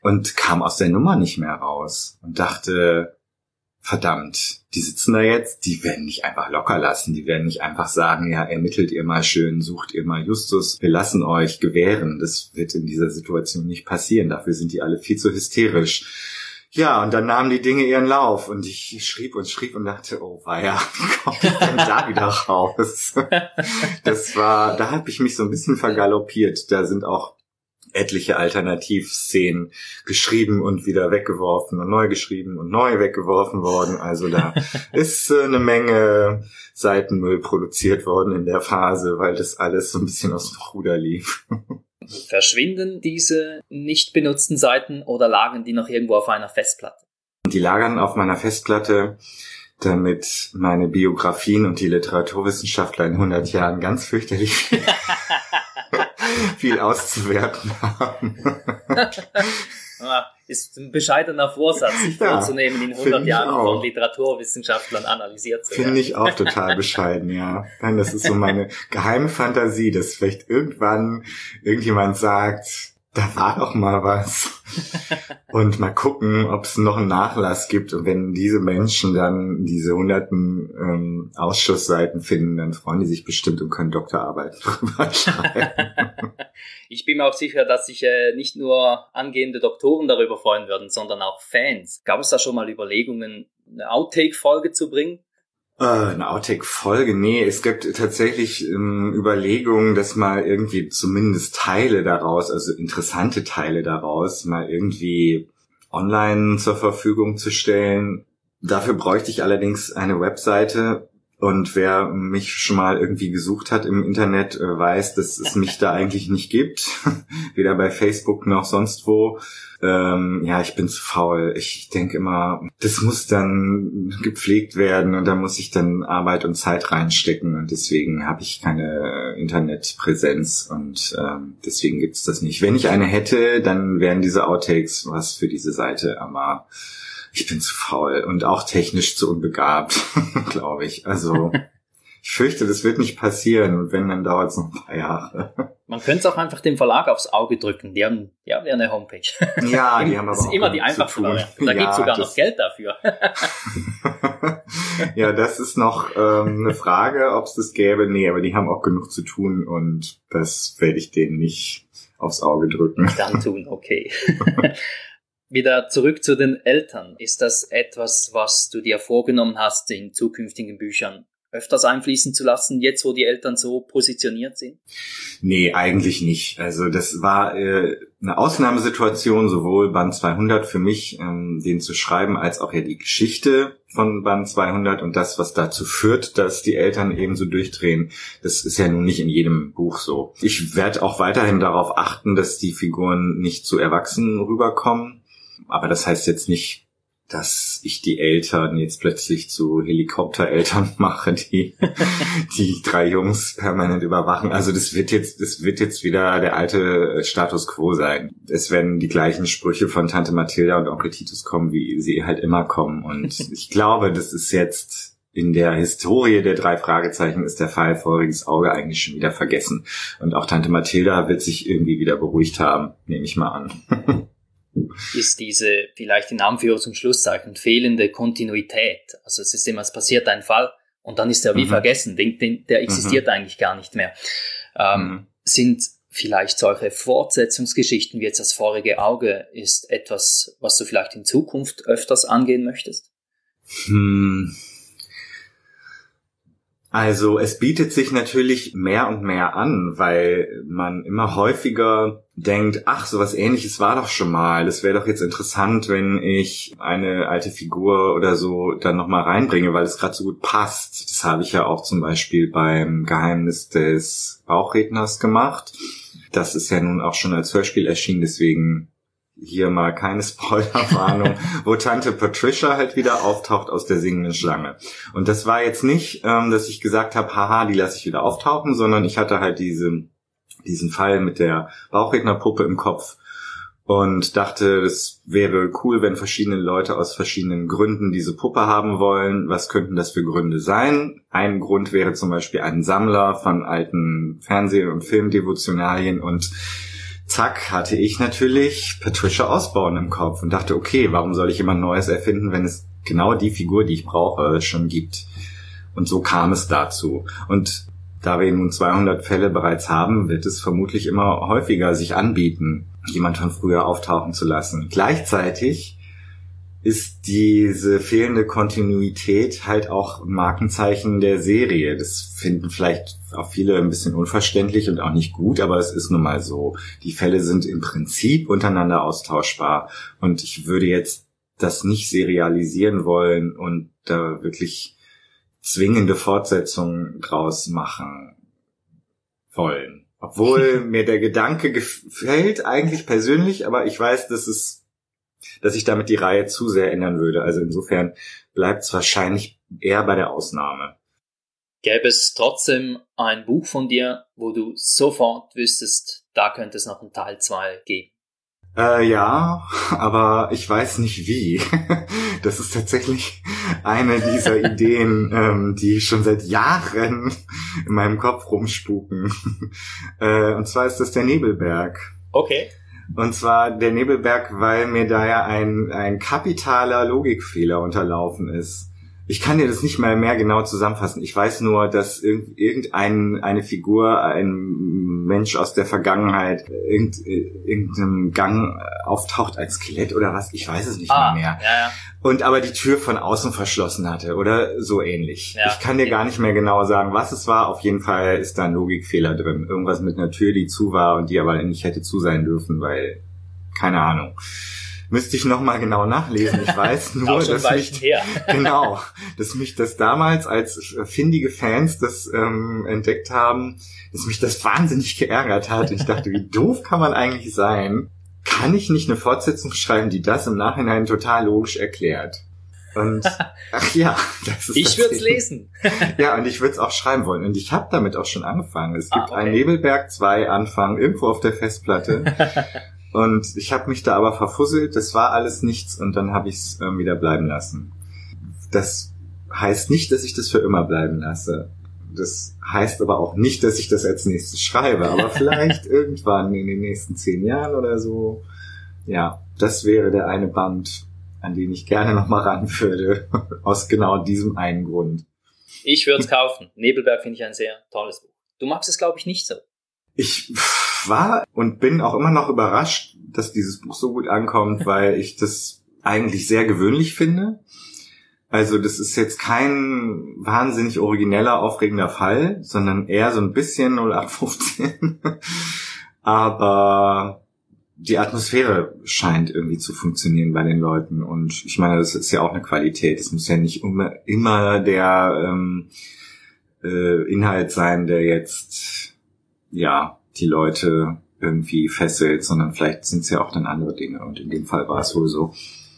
und kam aus der Nummer nicht mehr raus und dachte, verdammt, die sitzen da jetzt, die werden nicht einfach locker lassen, die werden nicht einfach sagen, ja, ermittelt ihr mal schön, sucht ihr mal Justus, wir lassen euch gewähren. Das wird in dieser Situation nicht passieren, dafür sind die alle viel zu hysterisch. Ja, und dann nahmen die Dinge ihren Lauf und ich schrieb und schrieb und dachte, oh weia, wie komme ich denn da wieder raus? Das war, da habe ich mich so ein bisschen vergaloppiert. Da sind auch etliche Alternativszenen geschrieben und wieder weggeworfen und neu geschrieben und neu weggeworfen worden. Also da ist äh, eine Menge Seitenmüll produziert worden in der Phase, weil das alles so ein bisschen aus dem Ruder lief. Verschwinden diese nicht benutzten Seiten oder lagen die noch irgendwo auf einer Festplatte? Die lagern auf meiner Festplatte, damit meine Biografien und die Literaturwissenschaftler in 100 Jahren ganz fürchterlich viel auszuwerten haben. ist ein bescheidener Vorsatz, sich ja, vorzunehmen, in 100 Jahren auch. von Literaturwissenschaftlern analysiert zu werden. Finde ich auch total bescheiden, ja. Das ist so meine geheime Fantasie, dass vielleicht irgendwann irgendjemand sagt, da war doch mal was. und mal gucken, ob es noch einen Nachlass gibt. Und wenn diese Menschen dann diese hunderten ähm, Ausschussseiten finden, dann freuen die sich bestimmt und können Doktorarbeiten drüber schreiben. ich bin mir auch sicher, dass sich äh, nicht nur angehende Doktoren darüber freuen würden, sondern auch Fans. Gab es da schon mal Überlegungen, eine Outtake-Folge zu bringen? Äh, eine Outtake-Folge? Nee, es gibt tatsächlich ähm, Überlegungen, dass mal irgendwie zumindest Teile daraus, also interessante Teile daraus, mal irgendwie online zur Verfügung zu stellen. Dafür bräuchte ich allerdings eine Webseite, und wer mich schon mal irgendwie gesucht hat im Internet, äh, weiß, dass es mich da eigentlich nicht gibt. Weder bei Facebook noch sonst wo. Ähm, ja, ich bin zu faul. Ich denke immer, das muss dann gepflegt werden und da muss ich dann Arbeit und Zeit reinstecken. Und deswegen habe ich keine Internetpräsenz und ähm, deswegen gibt's das nicht. Wenn ich eine hätte, dann wären diese Outtakes was für diese Seite, aber ich bin zu faul und auch technisch zu unbegabt, glaube ich. Also ich fürchte, das wird nicht passieren und wenn, dann dauert es noch ein paar Jahre. Man könnte es auch einfach dem Verlag aufs Auge drücken. Die haben ja eine Homepage. Ja, die haben aber Das ist immer die einfachste Variante. Da ja, gibt sogar noch Geld dafür. ja, das ist noch ähm, eine Frage, ob es das gäbe. Nee, aber die haben auch genug zu tun und das werde ich denen nicht aufs Auge drücken. Dann tun, okay. Wieder zurück zu den Eltern. Ist das etwas, was du dir vorgenommen hast, in zukünftigen Büchern öfters einfließen zu lassen, jetzt wo die Eltern so positioniert sind? Nee, eigentlich nicht. Also das war äh, eine Ausnahmesituation, sowohl Band 200 für mich, ähm, den zu schreiben, als auch ja die Geschichte von Band 200 und das, was dazu führt, dass die Eltern eben so durchdrehen. Das ist ja nun nicht in jedem Buch so. Ich werde auch weiterhin darauf achten, dass die Figuren nicht zu erwachsen rüberkommen aber das heißt jetzt nicht, dass ich die Eltern jetzt plötzlich zu Helikoptereltern mache, die die drei Jungs permanent überwachen. Also das wird jetzt, das wird jetzt wieder der alte Status quo sein. Es werden die gleichen Sprüche von Tante Mathilda und Onkel Titus kommen, wie sie halt immer kommen. Und ich glaube, das ist jetzt in der Historie der drei Fragezeichen ist der Fall Feuriges Auge eigentlich schon wieder vergessen. Und auch Tante Mathilda wird sich irgendwie wieder beruhigt haben, nehme ich mal an. ist diese vielleicht in Anführungs- und Schlusszeichen fehlende Kontinuität. Also es ist immer, es passiert ein Fall und dann ist er wie mhm. vergessen, den, den, der existiert mhm. eigentlich gar nicht mehr. Ähm, mhm. Sind vielleicht solche Fortsetzungsgeschichten wie jetzt das vorige Auge ist etwas, was du vielleicht in Zukunft öfters angehen möchtest? Hm. Also es bietet sich natürlich mehr und mehr an, weil man immer häufiger denkt, ach, sowas ähnliches war doch schon mal. Das wäre doch jetzt interessant, wenn ich eine alte Figur oder so dann nochmal reinbringe, weil es gerade so gut passt. Das habe ich ja auch zum Beispiel beim Geheimnis des Bauchredners gemacht. Das ist ja nun auch schon als Hörspiel erschienen, deswegen hier mal keine Spoilerwarnung, wo Tante Patricia halt wieder auftaucht aus der singenden Schlange. Und das war jetzt nicht, ähm, dass ich gesagt habe, haha, die lasse ich wieder auftauchen, sondern ich hatte halt diesen, diesen Fall mit der Bauchrednerpuppe im Kopf und dachte, das wäre cool, wenn verschiedene Leute aus verschiedenen Gründen diese Puppe haben wollen. Was könnten das für Gründe sein? Ein Grund wäre zum Beispiel ein Sammler von alten Fernseh- und Filmdevotionalien und zack, hatte ich natürlich Patricia Osborne im Kopf und dachte, okay, warum soll ich jemand Neues erfinden, wenn es genau die Figur, die ich brauche, schon gibt? Und so kam es dazu. Und da wir nun 200 Fälle bereits haben, wird es vermutlich immer häufiger sich anbieten, jemand von früher auftauchen zu lassen. Gleichzeitig ist diese fehlende Kontinuität halt auch ein Markenzeichen der Serie. Das finden vielleicht auch viele ein bisschen unverständlich und auch nicht gut, aber es ist nun mal so. Die Fälle sind im Prinzip untereinander austauschbar und ich würde jetzt das nicht serialisieren wollen und da wirklich zwingende Fortsetzungen draus machen wollen. Obwohl mir der Gedanke gefällt eigentlich persönlich, aber ich weiß, dass es dass ich damit die Reihe zu sehr ändern würde. Also insofern bleibt es wahrscheinlich eher bei der Ausnahme. Gäbe es trotzdem ein Buch von dir, wo du sofort wüsstest, da könnte es noch einen Teil 2 geben? Äh, ja, aber ich weiß nicht wie. Das ist tatsächlich eine dieser Ideen, ähm, die schon seit Jahren in meinem Kopf rumspuken. Äh, und zwar ist das der Nebelberg. Okay. Und zwar der Nebelberg, weil mir da ja ein, ein kapitaler Logikfehler unterlaufen ist. Ich kann dir das nicht mal mehr genau zusammenfassen. Ich weiß nur, dass irgendein eine Figur, ein Mensch aus der Vergangenheit, irgend, irgendeinem Gang auftaucht als Skelett oder was. Ich weiß es nicht Ah, mehr. ja, ja. Und aber die Tür von außen verschlossen hatte oder so ähnlich. Ja. Ich kann dir gar nicht mehr genau sagen, was es war. Auf jeden Fall ist da ein Logikfehler drin. Irgendwas mit einer Tür, die zu war und die aber nicht hätte zu sein dürfen, weil keine Ahnung. Müsste ich noch mal genau nachlesen. Ich weiß nur, dass mich genau, dass mich das damals als findige Fans das ähm, entdeckt haben, dass mich das wahnsinnig geärgert hat. Ich dachte, wie doof kann man eigentlich sein? Kann ich nicht eine Fortsetzung schreiben, die das im Nachhinein total logisch erklärt? Und ach ja, das ist Ich würde es lesen. Ja, und ich würde es auch schreiben wollen. Und ich habe damit auch schon angefangen. Es Ah, gibt okay. ein Nebelberg 2 Anfang irgendwo auf der Festplatte. Und ich habe mich da aber verfusselt. Das war alles nichts. Und dann habe ich es ähm, wieder bleiben lassen. Das heißt nicht, dass ich das für immer bleiben lasse. Das heißt aber auch nicht, dass ich das als nächstes schreibe. Aber vielleicht irgendwann in den nächsten zehn Jahren oder so. Ja, das wäre der eine Band, an den ich gerne nochmal ran würde. Aus genau diesem einen Grund. Ich würde es kaufen. Nebelberg finde ich ein sehr tolles Buch. Du magst es, glaube ich, nicht so. Ich war und bin auch immer noch überrascht, dass dieses Buch so gut ankommt, weil ich das eigentlich sehr gewöhnlich finde. Also das ist jetzt kein wahnsinnig origineller, aufregender Fall, sondern eher so ein bisschen 0815. Aber die Atmosphäre scheint irgendwie zu funktionieren bei den Leuten. Und ich meine, das ist ja auch eine Qualität. Es muss ja nicht immer, der ähm, äh, Inhalt sein, der jetzt ja die Leute irgendwie fesselt, sondern vielleicht sind es ja auch dann andere Dinge. Und in dem Fall war es wohl so.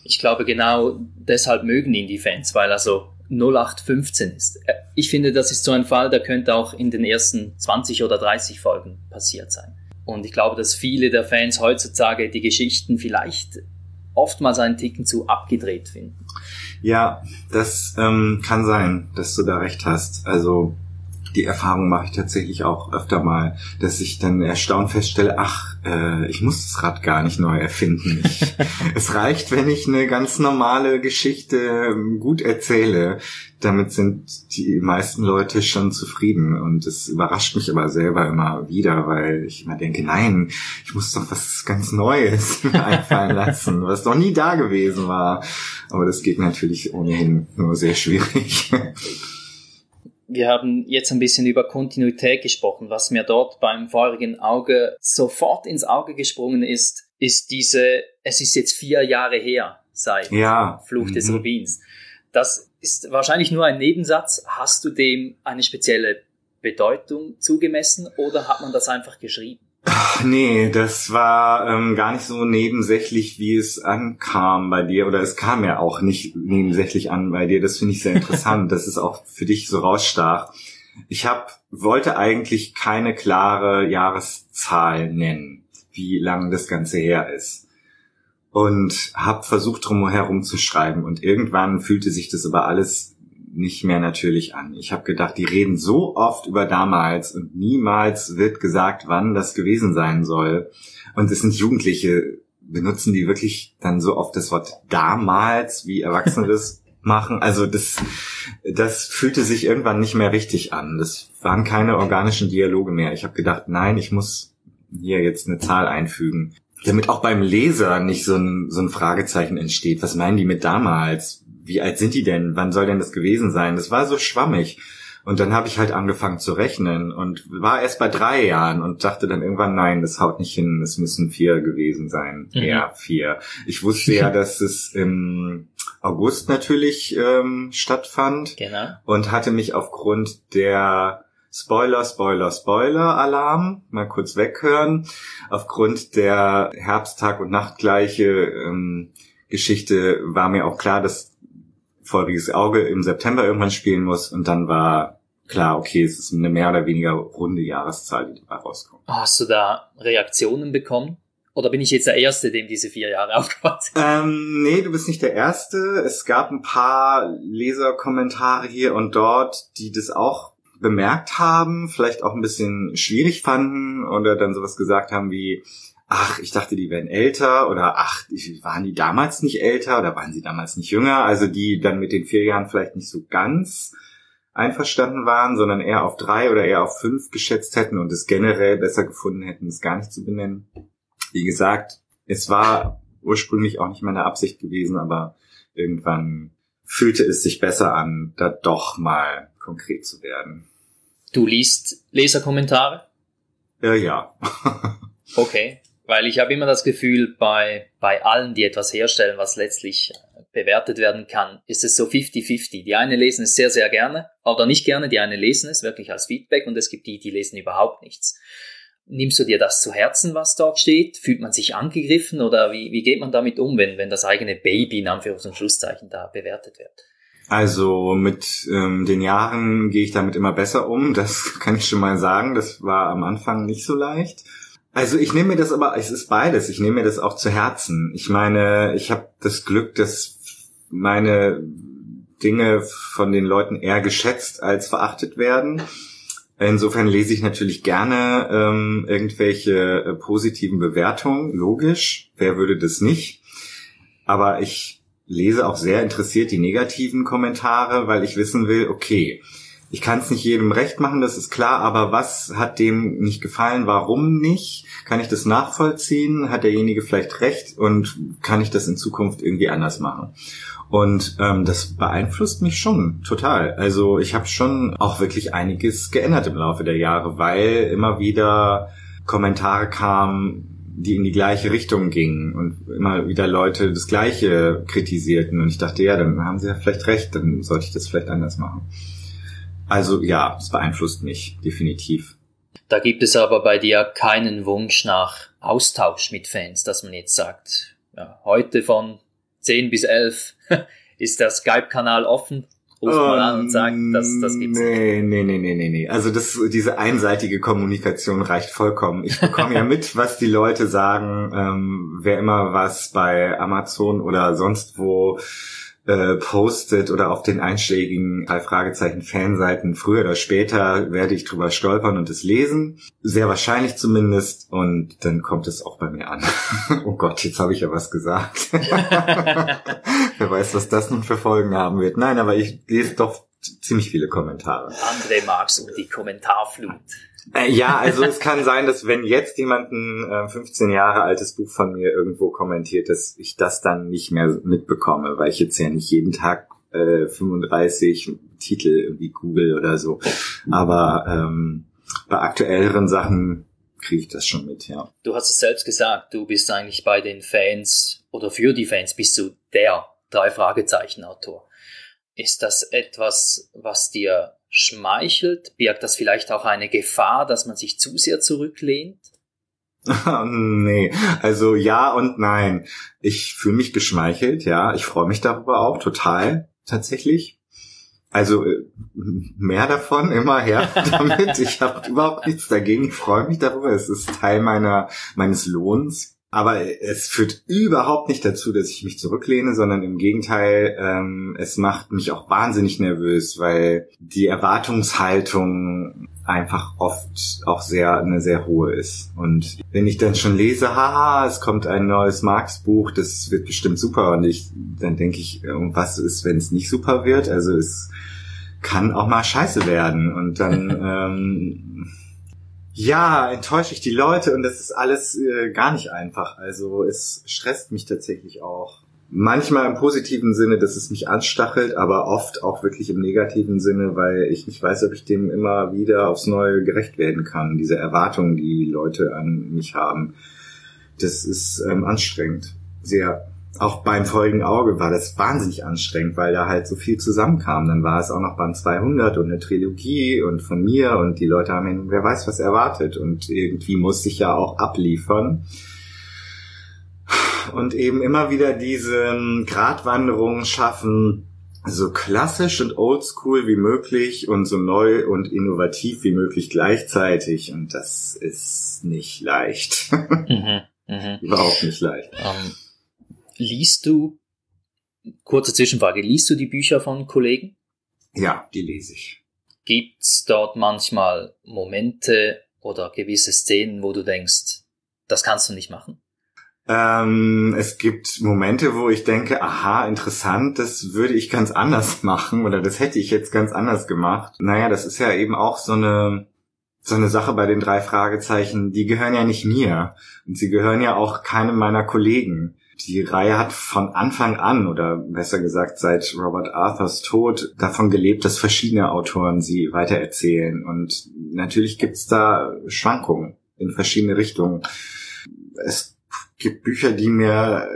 Ich glaube, genau deshalb mögen ihn die Fans, weil er so 0815 ist. Äh, Ich finde, das ist so ein Fall, der könnte auch in den ersten 20 oder 30 Folgen passiert sein. Und ich glaube, dass viele der Fans heutzutage die Geschichten vielleicht oftmals einen Ticken zu abgedreht finden. Ja, das ähm, kann sein, dass du da recht hast. Also die Erfahrung mache ich tatsächlich auch öfter mal, dass ich dann erstaunt feststelle, ach, äh, ich muss das Rad gar nicht neu erfinden. Ich, es reicht, wenn ich eine ganz normale Geschichte ähm, gut erzähle. Damit sind die meisten Leute schon zufrieden. Und es überrascht mich aber selber immer wieder, weil ich immer denke, nein, ich muss doch was ganz Neues mir einfallen lassen, was noch nie da gewesen war. Aber das geht natürlich ohnehin nur sehr schwierig. Wir haben jetzt ein bisschen über Kontinuität gesprochen. Was mir dort beim feurigen Auge sofort ins Auge gesprungen ist, ist diese, es ist jetzt vier Jahre her seit Ja. Fluch des Mhm. Rubins. Das ist wahrscheinlich nur ein Nebensatz. Hast du dem eine spezielle Bedeutung zugemessen oder hat man das einfach geschrieben? Ach, nee, das war ähm, gar nicht so nebensächlich, wie es ankam bei dir. Oder es kam ja auch nicht nebensächlich an bei dir. Das finde ich sehr interessant, dass es auch für dich so rausstach. Ich hab, wollte eigentlich keine klare Jahreszahl nennen, wie lang das Ganze her ist. Und habe versucht, drum herum zu schreiben. Und irgendwann fühlte sich das aber alles nicht mehr natürlich an. Ich habe gedacht, die reden so oft über damals und niemals wird gesagt, wann das gewesen sein soll. Und es sind Jugendliche, benutzen die wirklich dann so oft das Wort damals, wie Erwachsene das machen. Also das, das fühlte sich irgendwann nicht mehr richtig an. Das waren keine organischen Dialoge mehr. Ich habe gedacht, nein, ich muss hier jetzt eine Zahl einfügen. Damit auch beim Leser nicht so ein, so ein Fragezeichen entsteht. Was meinen die mit damals? Wie alt sind die denn? Wann soll denn das gewesen sein? Das war so schwammig. Und dann habe ich halt angefangen zu rechnen und war erst bei drei Jahren und dachte dann irgendwann, nein, das haut nicht hin, es müssen vier gewesen sein. Mhm. Ja, vier. Ich wusste ja, dass es im August natürlich ähm, stattfand Genau. und hatte mich aufgrund der Spoiler, Spoiler, Spoiler Alarm, mal kurz weghören, aufgrund der Herbsttag- und Nachtgleiche ähm, Geschichte war mir auch klar, dass Feuriges Auge im September irgendwann spielen muss und dann war klar, okay, es ist eine mehr oder weniger runde Jahreszahl, die dabei rauskommt. Hast du da Reaktionen bekommen? Oder bin ich jetzt der Erste, dem diese vier Jahre aufgefallen sind? Ähm, nee, du bist nicht der Erste. Es gab ein paar Leserkommentare hier und dort, die das auch bemerkt haben, vielleicht auch ein bisschen schwierig fanden oder dann sowas gesagt haben wie, ach, ich dachte, die wären älter oder ach, waren die damals nicht älter oder waren sie damals nicht jünger? Also die dann mit den vier Jahren vielleicht nicht so ganz einverstanden waren, sondern eher auf drei oder eher auf fünf geschätzt hätten und es generell besser gefunden hätten, es gar nicht zu benennen. Wie gesagt, es war ursprünglich auch nicht meine Absicht gewesen, aber irgendwann fühlte es sich besser an, da doch mal konkret zu werden. Du liest Leserkommentare? Ja, ja. okay. Weil ich habe immer das Gefühl, bei, bei allen, die etwas herstellen, was letztlich bewertet werden kann, ist es so 50-50. Die einen lesen es sehr, sehr gerne oder nicht gerne, die einen lesen es wirklich als Feedback und es gibt die, die lesen überhaupt nichts. Nimmst du dir das zu Herzen, was dort steht? Fühlt man sich angegriffen oder wie, wie geht man damit um, wenn, wenn das eigene Baby in Anführungs- und Schlusszeichen da bewertet wird? Also mit ähm, den Jahren gehe ich damit immer besser um, das kann ich schon mal sagen. Das war am Anfang nicht so leicht. Also ich nehme mir das aber, es ist beides, ich nehme mir das auch zu Herzen. Ich meine, ich habe das Glück, dass meine Dinge von den Leuten eher geschätzt als verachtet werden. Insofern lese ich natürlich gerne ähm, irgendwelche äh, positiven Bewertungen, logisch. Wer würde das nicht? Aber ich lese auch sehr interessiert die negativen Kommentare, weil ich wissen will, okay, ich kann es nicht jedem recht machen, das ist klar, aber was hat dem nicht gefallen, warum nicht? Kann ich das nachvollziehen? Hat derjenige vielleicht recht und kann ich das in Zukunft irgendwie anders machen? Und ähm, das beeinflusst mich schon total. Also ich habe schon auch wirklich einiges geändert im Laufe der Jahre, weil immer wieder Kommentare kamen, die in die gleiche Richtung gingen und immer wieder Leute das Gleiche kritisierten. Und ich dachte, ja, dann haben sie ja vielleicht recht, dann sollte ich das vielleicht anders machen. Also ja, es beeinflusst mich definitiv. Da gibt es aber bei dir keinen Wunsch nach Austausch mit Fans, dass man jetzt sagt, ja, heute von 10 bis 11 ist der Skype-Kanal offen, ruft um, mal an und sagt, das, das gibt's nee, nicht. Nee, nee, nee, nee, nee. Also das, diese einseitige Kommunikation reicht vollkommen. Ich bekomme ja mit, was die Leute sagen, ähm, wer immer was bei Amazon oder sonst wo äh, postet oder auf den einschlägigen drei Fragezeichen Fanseiten früher oder später werde ich drüber stolpern und es lesen. Sehr wahrscheinlich zumindest. Und dann kommt es auch bei mir an. oh Gott, jetzt habe ich ja was gesagt. Wer weiß, was das nun für Folgen haben wird. Nein, aber ich lese doch ziemlich viele Kommentare. André magst du die Kommentarflut. Äh, ja, also es kann sein, dass wenn jetzt jemand ein äh, 15 Jahre altes Buch von mir irgendwo kommentiert, dass ich das dann nicht mehr mitbekomme, weil ich jetzt ja nicht jeden Tag äh, 35 Titel irgendwie google oder so. Aber ähm, bei aktuelleren Sachen kriege ich das schon mit, ja. Du hast es selbst gesagt, du bist eigentlich bei den Fans oder für die Fans bist du der drei Fragezeichen Autor. Ist das etwas, was dir schmeichelt? Birgt das vielleicht auch eine Gefahr, dass man sich zu sehr zurücklehnt? nee, also ja und nein. Ich fühle mich geschmeichelt, ja. Ich freue mich darüber auch total, tatsächlich. Also äh, mehr davon, immer her damit. Ich habe überhaupt nichts dagegen. Ich freue mich darüber. Es ist Teil meiner meines Lohns. Aber es führt überhaupt nicht dazu, dass ich mich zurücklehne, sondern im Gegenteil, ähm, es macht mich auch wahnsinnig nervös, weil die Erwartungshaltung einfach oft auch sehr eine sehr hohe ist. Und wenn ich dann schon lese, haha, es kommt ein neues Marx-Buch, das wird bestimmt super, und ich dann denke ich, was ist, wenn es nicht super wird? Also es kann auch mal scheiße werden. Und dann ähm, ja, enttäusche ich die Leute und das ist alles äh, gar nicht einfach. Also es stresst mich tatsächlich auch. Manchmal im positiven Sinne, dass es mich anstachelt, aber oft auch wirklich im negativen Sinne, weil ich nicht weiß, ob ich dem immer wieder aufs Neue gerecht werden kann. Diese Erwartungen, die Leute an mich haben. Das ist ähm, anstrengend. Sehr auch beim Folgen Auge war das wahnsinnig anstrengend, weil da halt so viel zusammenkam. Dann war es auch noch Band 200 und eine Trilogie und von mir und die Leute haben, wer weiß, was erwartet und irgendwie musste ich ja auch abliefern. Und eben immer wieder diese Gratwanderung schaffen, so klassisch und oldschool wie möglich und so neu und innovativ wie möglich gleichzeitig. Und das ist nicht leicht. Mhm, mh. Überhaupt nicht leicht. Um Liest du, kurze Zwischenfrage, liest du die Bücher von Kollegen? Ja, die lese ich. Gibt's dort manchmal Momente oder gewisse Szenen, wo du denkst, das kannst du nicht machen? Ähm, es gibt Momente, wo ich denke, aha, interessant, das würde ich ganz anders machen oder das hätte ich jetzt ganz anders gemacht. Naja, das ist ja eben auch so eine, so eine Sache bei den drei Fragezeichen, die gehören ja nicht mir und sie gehören ja auch keinem meiner Kollegen. Die Reihe hat von Anfang an oder besser gesagt seit Robert Arthurs Tod davon gelebt, dass verschiedene Autoren sie weitererzählen und natürlich gibt's da Schwankungen in verschiedene Richtungen. Es gibt Bücher, die mir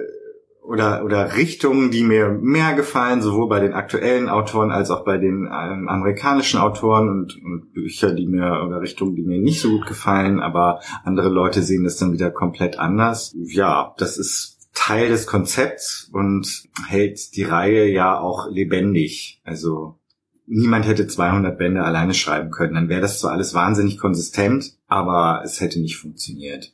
oder oder Richtungen, die mir mehr gefallen, sowohl bei den aktuellen Autoren als auch bei den ähm, amerikanischen Autoren und, und, Bücher, die mir oder Richtungen, die mir nicht so gut gefallen, aber andere Leute sehen das dann wieder komplett anders. Ja, das ist Teil des Konzepts und hält die Reihe ja auch lebendig. Also niemand hätte 200 Bände alleine schreiben können. Dann wäre das zwar alles wahnsinnig konsistent, aber es hätte nicht funktioniert.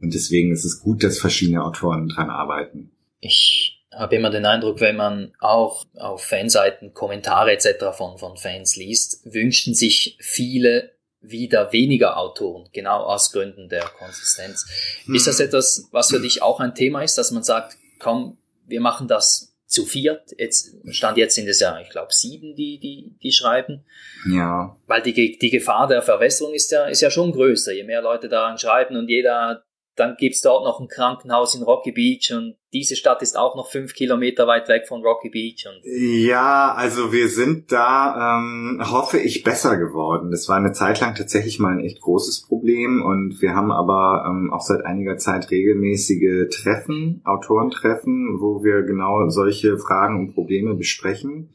Und deswegen ist es gut, dass verschiedene Autoren dran arbeiten. Ich habe immer den Eindruck, wenn man auch auf Fanseiten Kommentare etc. von, von Fans liest, wünschten sich viele wieder weniger Autoren, genau aus Gründen der Konsistenz. Hm. Ist das etwas, was für dich auch ein Thema ist, dass man sagt, komm, wir machen das zu viert. Jetzt stand jetzt sind es ja, ich glaube, sieben, die, die, die schreiben. Ja. Weil die, die Gefahr der Verwässerung ist ja, ist ja schon größer. Je mehr Leute daran schreiben und jeder dann gibt's dort noch ein Krankenhaus in Rocky Beach und diese Stadt ist auch noch fünf Kilometer weit weg von Rocky Beach. Und ja, also wir sind da, ähm, hoffe ich, besser geworden. Das war eine Zeit lang tatsächlich mal ein echt großes Problem und wir haben aber ähm, auch seit einiger Zeit regelmäßige Treffen, Autorentreffen, wo wir genau solche Fragen und Probleme besprechen.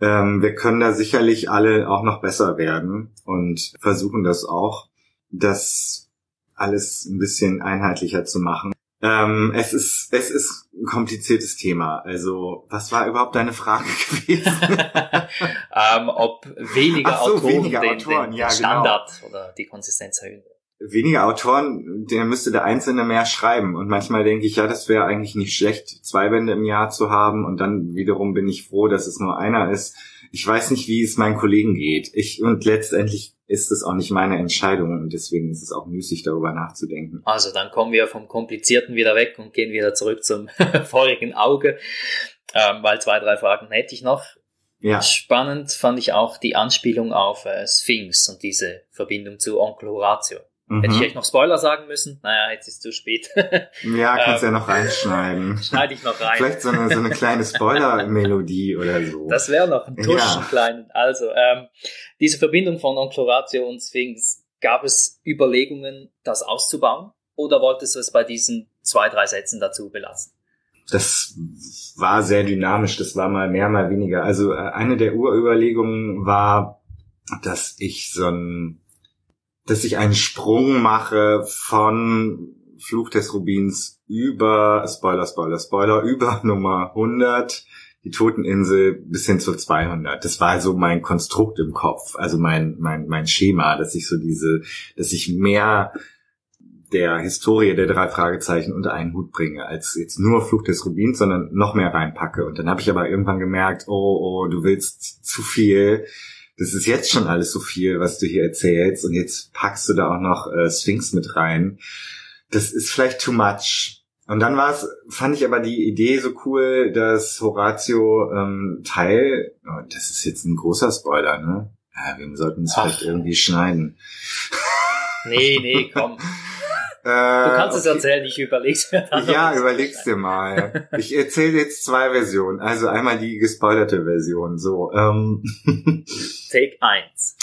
Ähm, wir können da sicherlich alle auch noch besser werden und versuchen das auch. Das alles ein bisschen einheitlicher zu machen. Ähm, es ist es ist ein kompliziertes Thema. Also was war überhaupt deine Frage gewesen? ähm, ob weniger so, Autoren, weniger den, Autoren den ja, Standard genau. oder die Konsistenz erhöhen. Weniger Autoren, der müsste der Einzelne mehr schreiben. Und manchmal denke ich, ja, das wäre eigentlich nicht schlecht, zwei Bände im Jahr zu haben. Und dann wiederum bin ich froh, dass es nur einer ist. Ich weiß nicht, wie es meinen Kollegen geht. Ich und letztendlich ist es auch nicht meine Entscheidung und deswegen ist es auch müßig, darüber nachzudenken. Also dann kommen wir vom Komplizierten wieder weg und gehen wieder zurück zum vorigen Auge, ähm, weil zwei, drei Fragen hätte ich noch. Ja. Spannend fand ich auch die Anspielung auf äh, Sphinx und diese Verbindung zu Onkel Horatio. Mhm. Hätte ich echt noch Spoiler sagen müssen? Naja, jetzt ist es zu spät. ja, kannst ähm, ja noch reinschneiden. Schneide ich noch rein. Vielleicht so eine, so eine kleine Spoiler-Melodie oder so. Das wäre noch ein Tuschen ja. kleinen. Also, ähm, diese Verbindung von Onkel Horatio und Sphinx, gab es Überlegungen, das auszubauen? Oder wolltest du es bei diesen zwei, drei Sätzen dazu belassen? Das war sehr dynamisch, das war mal mehr, mal weniger. Also äh, eine der Urüberlegungen war, dass ich so ein dass ich einen Sprung mache von Fluch des Rubins über, Spoiler, Spoiler, Spoiler, über Nummer 100, die Toteninsel bis hin zu 200. Das war so mein Konstrukt im Kopf, also mein, mein, mein Schema, dass ich so diese, dass ich mehr der Historie der drei Fragezeichen unter einen Hut bringe, als jetzt nur Fluch des Rubins, sondern noch mehr reinpacke. Und dann habe ich aber irgendwann gemerkt, oh, oh, du willst zu viel das ist jetzt schon alles so viel, was du hier erzählst und jetzt packst du da auch noch äh, Sphinx mit rein. Das ist vielleicht too much. Und dann war es, fand ich aber die Idee so cool, dass Horatio ähm, Teil, oh, das ist jetzt ein großer Spoiler, ne? Ja, wir sollten es vielleicht irgendwie schneiden. Nee, nee, komm. Du kannst es erzählen, ich überleg's mir dann. Ja, überleg's dir mal. Ich erzähle jetzt zwei Versionen. Also einmal die gespoilerte Version. So. Ähm. Take 1.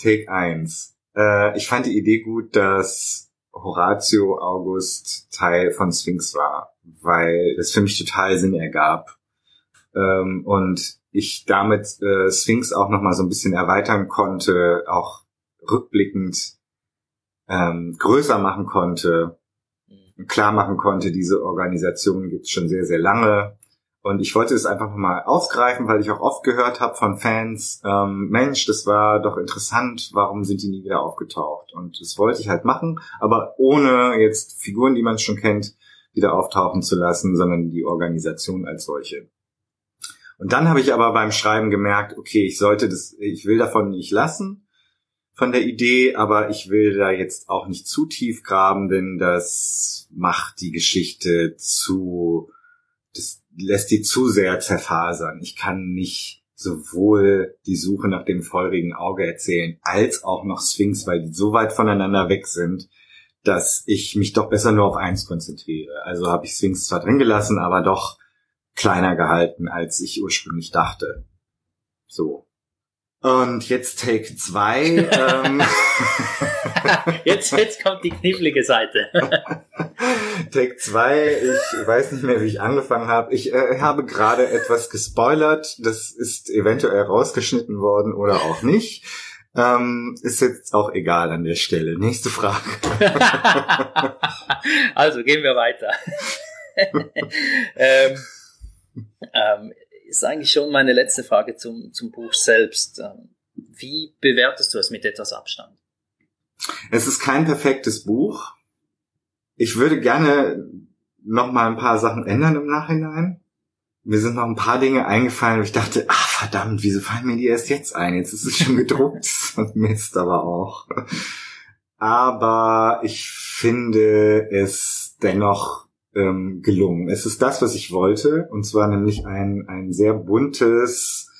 Take 1. Äh, ich fand die Idee gut, dass Horatio August Teil von Sphinx war, weil das für mich total Sinn ergab. Ähm, und ich damit äh, Sphinx auch nochmal so ein bisschen erweitern konnte, auch rückblickend ähm, größer machen konnte, mhm. klar machen konnte, diese Organisation gibt es schon sehr, sehr lange. Und ich wollte es einfach nochmal aufgreifen, weil ich auch oft gehört habe von Fans, ähm, Mensch, das war doch interessant, warum sind die nie wieder aufgetaucht? Und das wollte ich halt machen, aber ohne jetzt Figuren, die man schon kennt, wieder auftauchen zu lassen, sondern die Organisation als solche. Und dann habe ich aber beim Schreiben gemerkt, okay, ich sollte das, ich will davon nicht lassen, von der Idee, aber ich will da jetzt auch nicht zu tief graben, denn das macht die Geschichte zu, das lässt die zu sehr zerfasern. Ich kann nicht sowohl die Suche nach dem feurigen Auge erzählen, als auch noch Sphinx, weil die so weit voneinander weg sind, dass ich mich doch besser nur auf eins konzentriere. Also habe ich Sphinx zwar drin gelassen, aber doch kleiner gehalten, als ich ursprünglich dachte. So. Und jetzt Take 2. ähm. jetzt, jetzt kommt die knifflige Seite. Take 2, ich weiß nicht mehr, wie ich angefangen habe. Ich äh, habe gerade etwas gespoilert. Das ist eventuell rausgeschnitten worden oder auch nicht. Ähm, ist jetzt auch egal an der Stelle. Nächste Frage. also gehen wir weiter. ähm, ähm, ist eigentlich schon meine letzte Frage zum, zum Buch selbst. Ähm, wie bewertest du es mit etwas Abstand? Es ist kein perfektes Buch. Ich würde gerne noch mal ein paar Sachen ändern im Nachhinein. Mir sind noch ein paar Dinge eingefallen, wo ich dachte, ach verdammt, wieso fallen mir die erst jetzt ein? Jetzt ist es schon gedruckt. Mist aber auch. Aber ich finde es dennoch ähm, gelungen. Es ist das, was ich wollte, und zwar nämlich ein, ein sehr buntes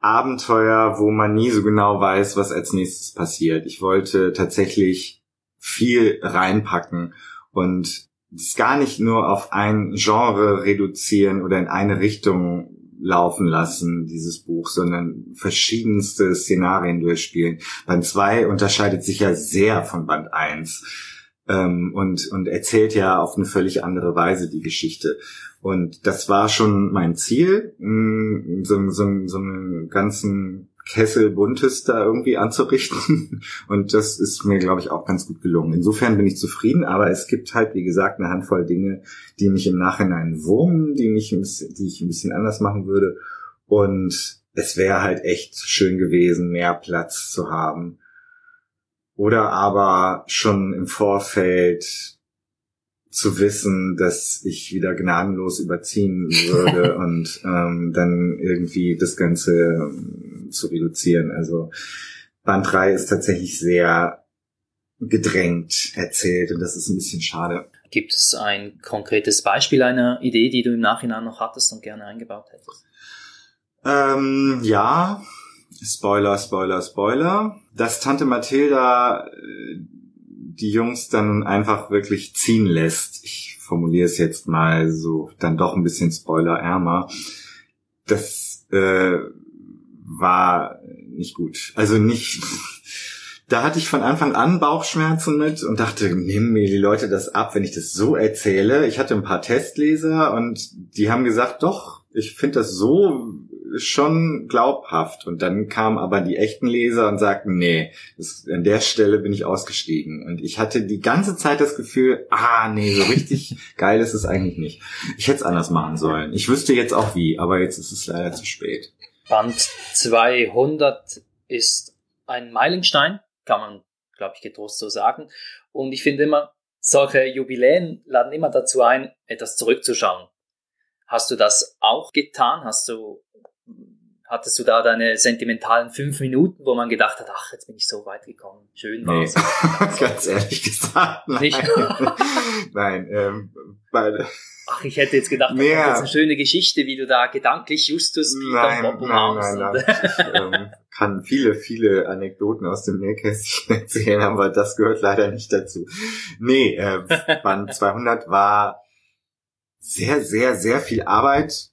Abenteuer, wo man nie so genau weiß, was als nächstes passiert. Ich wollte tatsächlich viel reinpacken und es gar nicht nur auf ein Genre reduzieren oder in eine Richtung laufen lassen, dieses Buch, sondern verschiedenste Szenarien durchspielen. Band 2 unterscheidet sich ja sehr von Band 1 ähm, und, und erzählt ja auf eine völlig andere Weise die Geschichte. Und das war schon mein Ziel, mm, so, so, so einen ganzen Kessel Buntes da irgendwie anzurichten. Und das ist mir, glaube ich, auch ganz gut gelungen. Insofern bin ich zufrieden, aber es gibt halt, wie gesagt, eine Handvoll Dinge, die mich im Nachhinein wurmen, die, mich die ich ein bisschen anders machen würde. Und es wäre halt echt schön gewesen, mehr Platz zu haben oder aber schon im Vorfeld zu wissen, dass ich wieder gnadenlos überziehen würde und ähm, dann irgendwie das Ganze ähm, zu reduzieren. Also Band 3 ist tatsächlich sehr gedrängt erzählt und das ist ein bisschen schade. Gibt es ein konkretes Beispiel einer Idee, die du im Nachhinein noch hattest und gerne eingebaut hättest? Ähm, ja, Spoiler, Spoiler, Spoiler, dass Tante Mathilda äh, die Jungs dann einfach wirklich ziehen lässt. Ich formuliere es jetzt mal so, dann doch ein bisschen spoilerärmer. Das äh, war nicht gut. Also nicht. Da hatte ich von Anfang an Bauchschmerzen mit und dachte, nehmen mir die Leute das ab, wenn ich das so erzähle. Ich hatte ein paar Testleser und die haben gesagt, doch, ich finde das so schon glaubhaft. Und dann kamen aber die echten Leser und sagten, nee, das, an der Stelle bin ich ausgestiegen. Und ich hatte die ganze Zeit das Gefühl, ah, nee, so richtig geil ist es eigentlich nicht. Ich hätte es anders machen sollen. Ich wüsste jetzt auch wie, aber jetzt ist es leider zu spät. Band 200 ist ein Meilenstein, kann man, glaube ich, getrost so sagen. Und ich finde immer, solche Jubiläen laden immer dazu ein, etwas zurückzuschauen. Hast du das auch getan? Hast du hattest du da deine sentimentalen fünf Minuten, wo man gedacht hat, ach, jetzt bin ich so weit gekommen. Schön war's. Nee. Ganz ehrlich gesagt, nein. Nicht? nein, ähm, beide. Ach, ich hätte jetzt gedacht, das ist eine schöne Geschichte, wie du da gedanklich Justus nein, nein, nein, nein, Ich ähm, kann viele, viele Anekdoten aus dem Nähkästchen erzählen, aber das gehört leider nicht dazu. Nee, äh, Band 200 war sehr, sehr, sehr viel Arbeit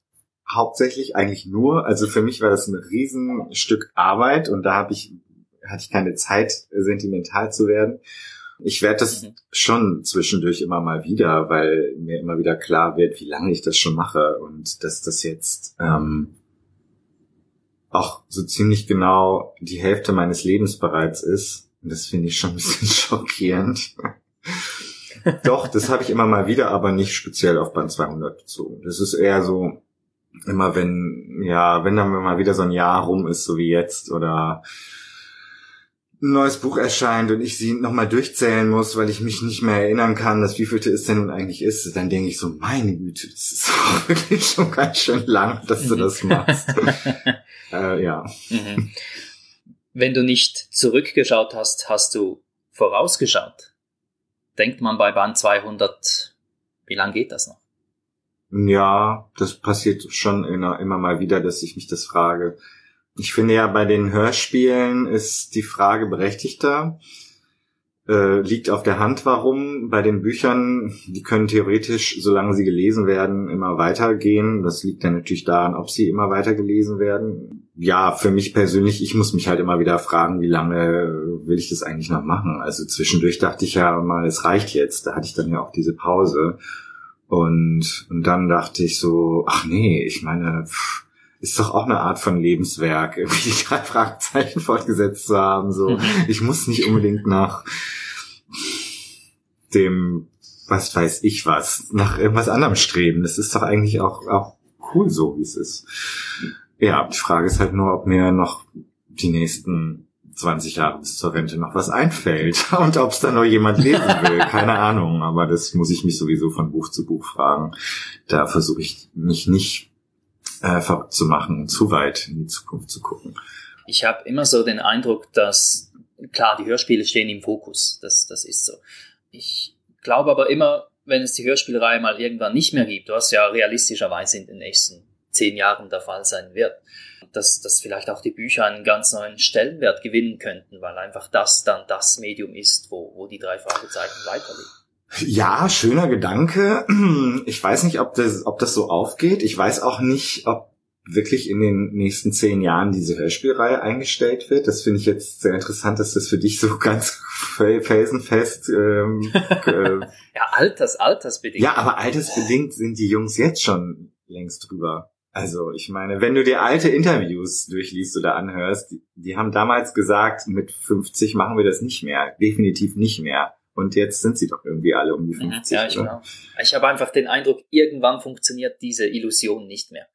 hauptsächlich eigentlich nur, also für mich war das ein Riesenstück Arbeit und da habe ich, hatte ich keine Zeit, sentimental zu werden. Ich werde das mhm. schon zwischendurch immer mal wieder, weil mir immer wieder klar wird, wie lange ich das schon mache und dass das jetzt ähm, auch so ziemlich genau die Hälfte meines Lebens bereits ist. Und das finde ich schon ein bisschen schockierend. Doch, das habe ich immer mal wieder, aber nicht speziell auf Band 200 bezogen. Das ist eher so, immer wenn, ja, wenn dann mal wieder so ein Jahr rum ist, so wie jetzt, oder ein neues Buch erscheint und ich sie nochmal durchzählen muss, weil ich mich nicht mehr erinnern kann, dass wievielte es denn nun eigentlich ist, dann denke ich so, meine Güte, das ist auch wirklich schon ganz schön lang, dass du das machst. äh, ja. Mhm. Wenn du nicht zurückgeschaut hast, hast du vorausgeschaut. Denkt man bei Band 200, wie lange geht das noch? Ja, das passiert schon immer, mal wieder, dass ich mich das frage. Ich finde ja, bei den Hörspielen ist die Frage berechtigter. Äh, liegt auf der Hand, warum. Bei den Büchern, die können theoretisch, solange sie gelesen werden, immer weitergehen. Das liegt dann natürlich daran, ob sie immer weiter gelesen werden. Ja, für mich persönlich, ich muss mich halt immer wieder fragen, wie lange will ich das eigentlich noch machen? Also zwischendurch dachte ich ja mal, es reicht jetzt. Da hatte ich dann ja auch diese Pause. Und, und dann dachte ich so, ach nee, ich meine, pff, ist doch auch eine Art von Lebenswerk, irgendwie die drei Fragezeichen fortgesetzt zu haben. So, mhm. ich muss nicht unbedingt nach dem, was weiß ich was, nach irgendwas anderem streben. Das ist doch eigentlich auch, auch cool so, wie es ist. Ja, die Frage ist halt nur, ob mir noch die nächsten 20 Jahre bis zur Rente noch was einfällt und ob es da noch jemand lesen will. Keine Ahnung, aber das muss ich mich sowieso von Buch zu Buch fragen. Da versuche ich mich nicht äh, verrückt zu machen und zu weit in die Zukunft zu gucken. Ich habe immer so den Eindruck, dass klar, die Hörspiele stehen im Fokus. Das, das ist so. Ich glaube aber immer, wenn es die Hörspielreihe mal irgendwann nicht mehr gibt, was ja realistischerweise in den nächsten zehn Jahren der Fall sein wird, dass, dass vielleicht auch die Bücher einen ganz neuen Stellenwert gewinnen könnten, weil einfach das dann das Medium ist, wo, wo die drei Fragezeichen weiterleben. Ja, schöner Gedanke. Ich weiß nicht, ob das, ob das so aufgeht. Ich weiß auch nicht, ob wirklich in den nächsten zehn Jahren diese Hörspielreihe eingestellt wird. Das finde ich jetzt sehr interessant, dass das für dich so ganz felsenfest. Ähm, äh, ja, alters, altersbedingt. Ja, aber altersbedingt sind die Jungs jetzt schon längst drüber. Also ich meine, wenn du dir alte Interviews durchliest oder anhörst, die, die haben damals gesagt, mit 50 machen wir das nicht mehr, definitiv nicht mehr. Und jetzt sind sie doch irgendwie alle um die 50. Mhm. Ja, ich, genau. ich habe einfach den Eindruck, irgendwann funktioniert diese Illusion nicht mehr.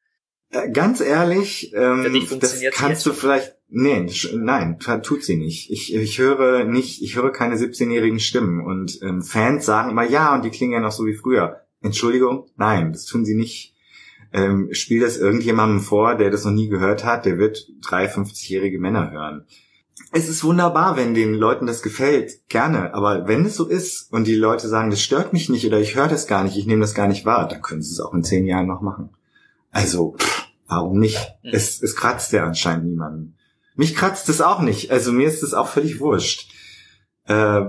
Äh, ganz ehrlich, ähm, das kannst du vielleicht. Nee, nein, tut sie nicht. Ich, ich höre nicht, ich höre keine 17-jährigen Stimmen und ähm, Fans sagen immer ja und die klingen ja noch so wie früher. Entschuldigung, nein, das tun sie nicht. Ähm, spiel das irgendjemandem vor, der das noch nie gehört hat, der wird drei 50-jährige Männer hören. Es ist wunderbar, wenn den Leuten das gefällt, gerne. Aber wenn es so ist und die Leute sagen, das stört mich nicht oder ich höre das gar nicht, ich nehme das gar nicht wahr, dann können sie es auch in zehn Jahren noch machen. Also, pff, warum nicht? Es, es kratzt ja anscheinend niemanden. Mich kratzt es auch nicht. Also mir ist es auch völlig wurscht. Äh,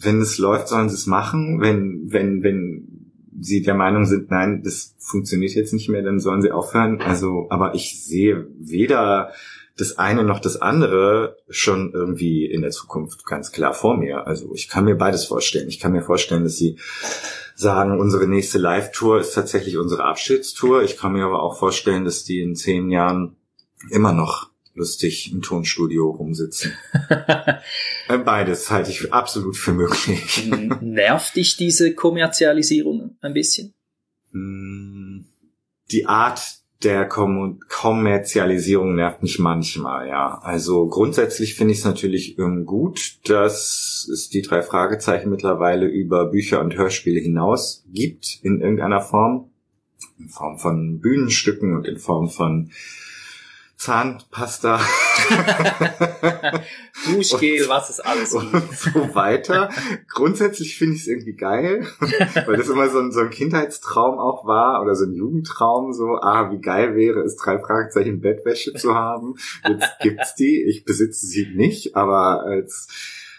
wenn es läuft, sollen sie es machen. Wenn, wenn, wenn sie der Meinung sind, nein, das funktioniert jetzt nicht mehr, dann sollen sie aufhören. Also, aber ich sehe weder das eine noch das andere schon irgendwie in der Zukunft ganz klar vor mir. Also ich kann mir beides vorstellen. Ich kann mir vorstellen, dass sie sagen, unsere nächste Live-Tour ist tatsächlich unsere Abschiedstour. Ich kann mir aber auch vorstellen, dass die in zehn Jahren immer noch lustig im Tonstudio rumsitzen. Äh, beides halte ich absolut für möglich. Nervt dich diese Kommerzialisierung ein bisschen? Hm, die Art der Kom Kommerzialisierung nervt mich manchmal, ja. Also grundsätzlich finde ich es natürlich ähm, gut, dass es die drei Fragezeichen mittlerweile über Bücher und Hörspiele hinaus gibt, in irgendeiner Form. In Form von Bühnenstücken und in Form von Zahnpasta. Duschgel, was ist alles. Und so weiter. Grundsätzlich finde ich es irgendwie geil, weil das immer so ein, so ein Kindheitstraum auch war oder so ein Jugendtraum, so, ah, wie geil wäre es, drei Fragezeichen Bettwäsche zu haben. Jetzt gibt's die. Ich besitze sie nicht, aber als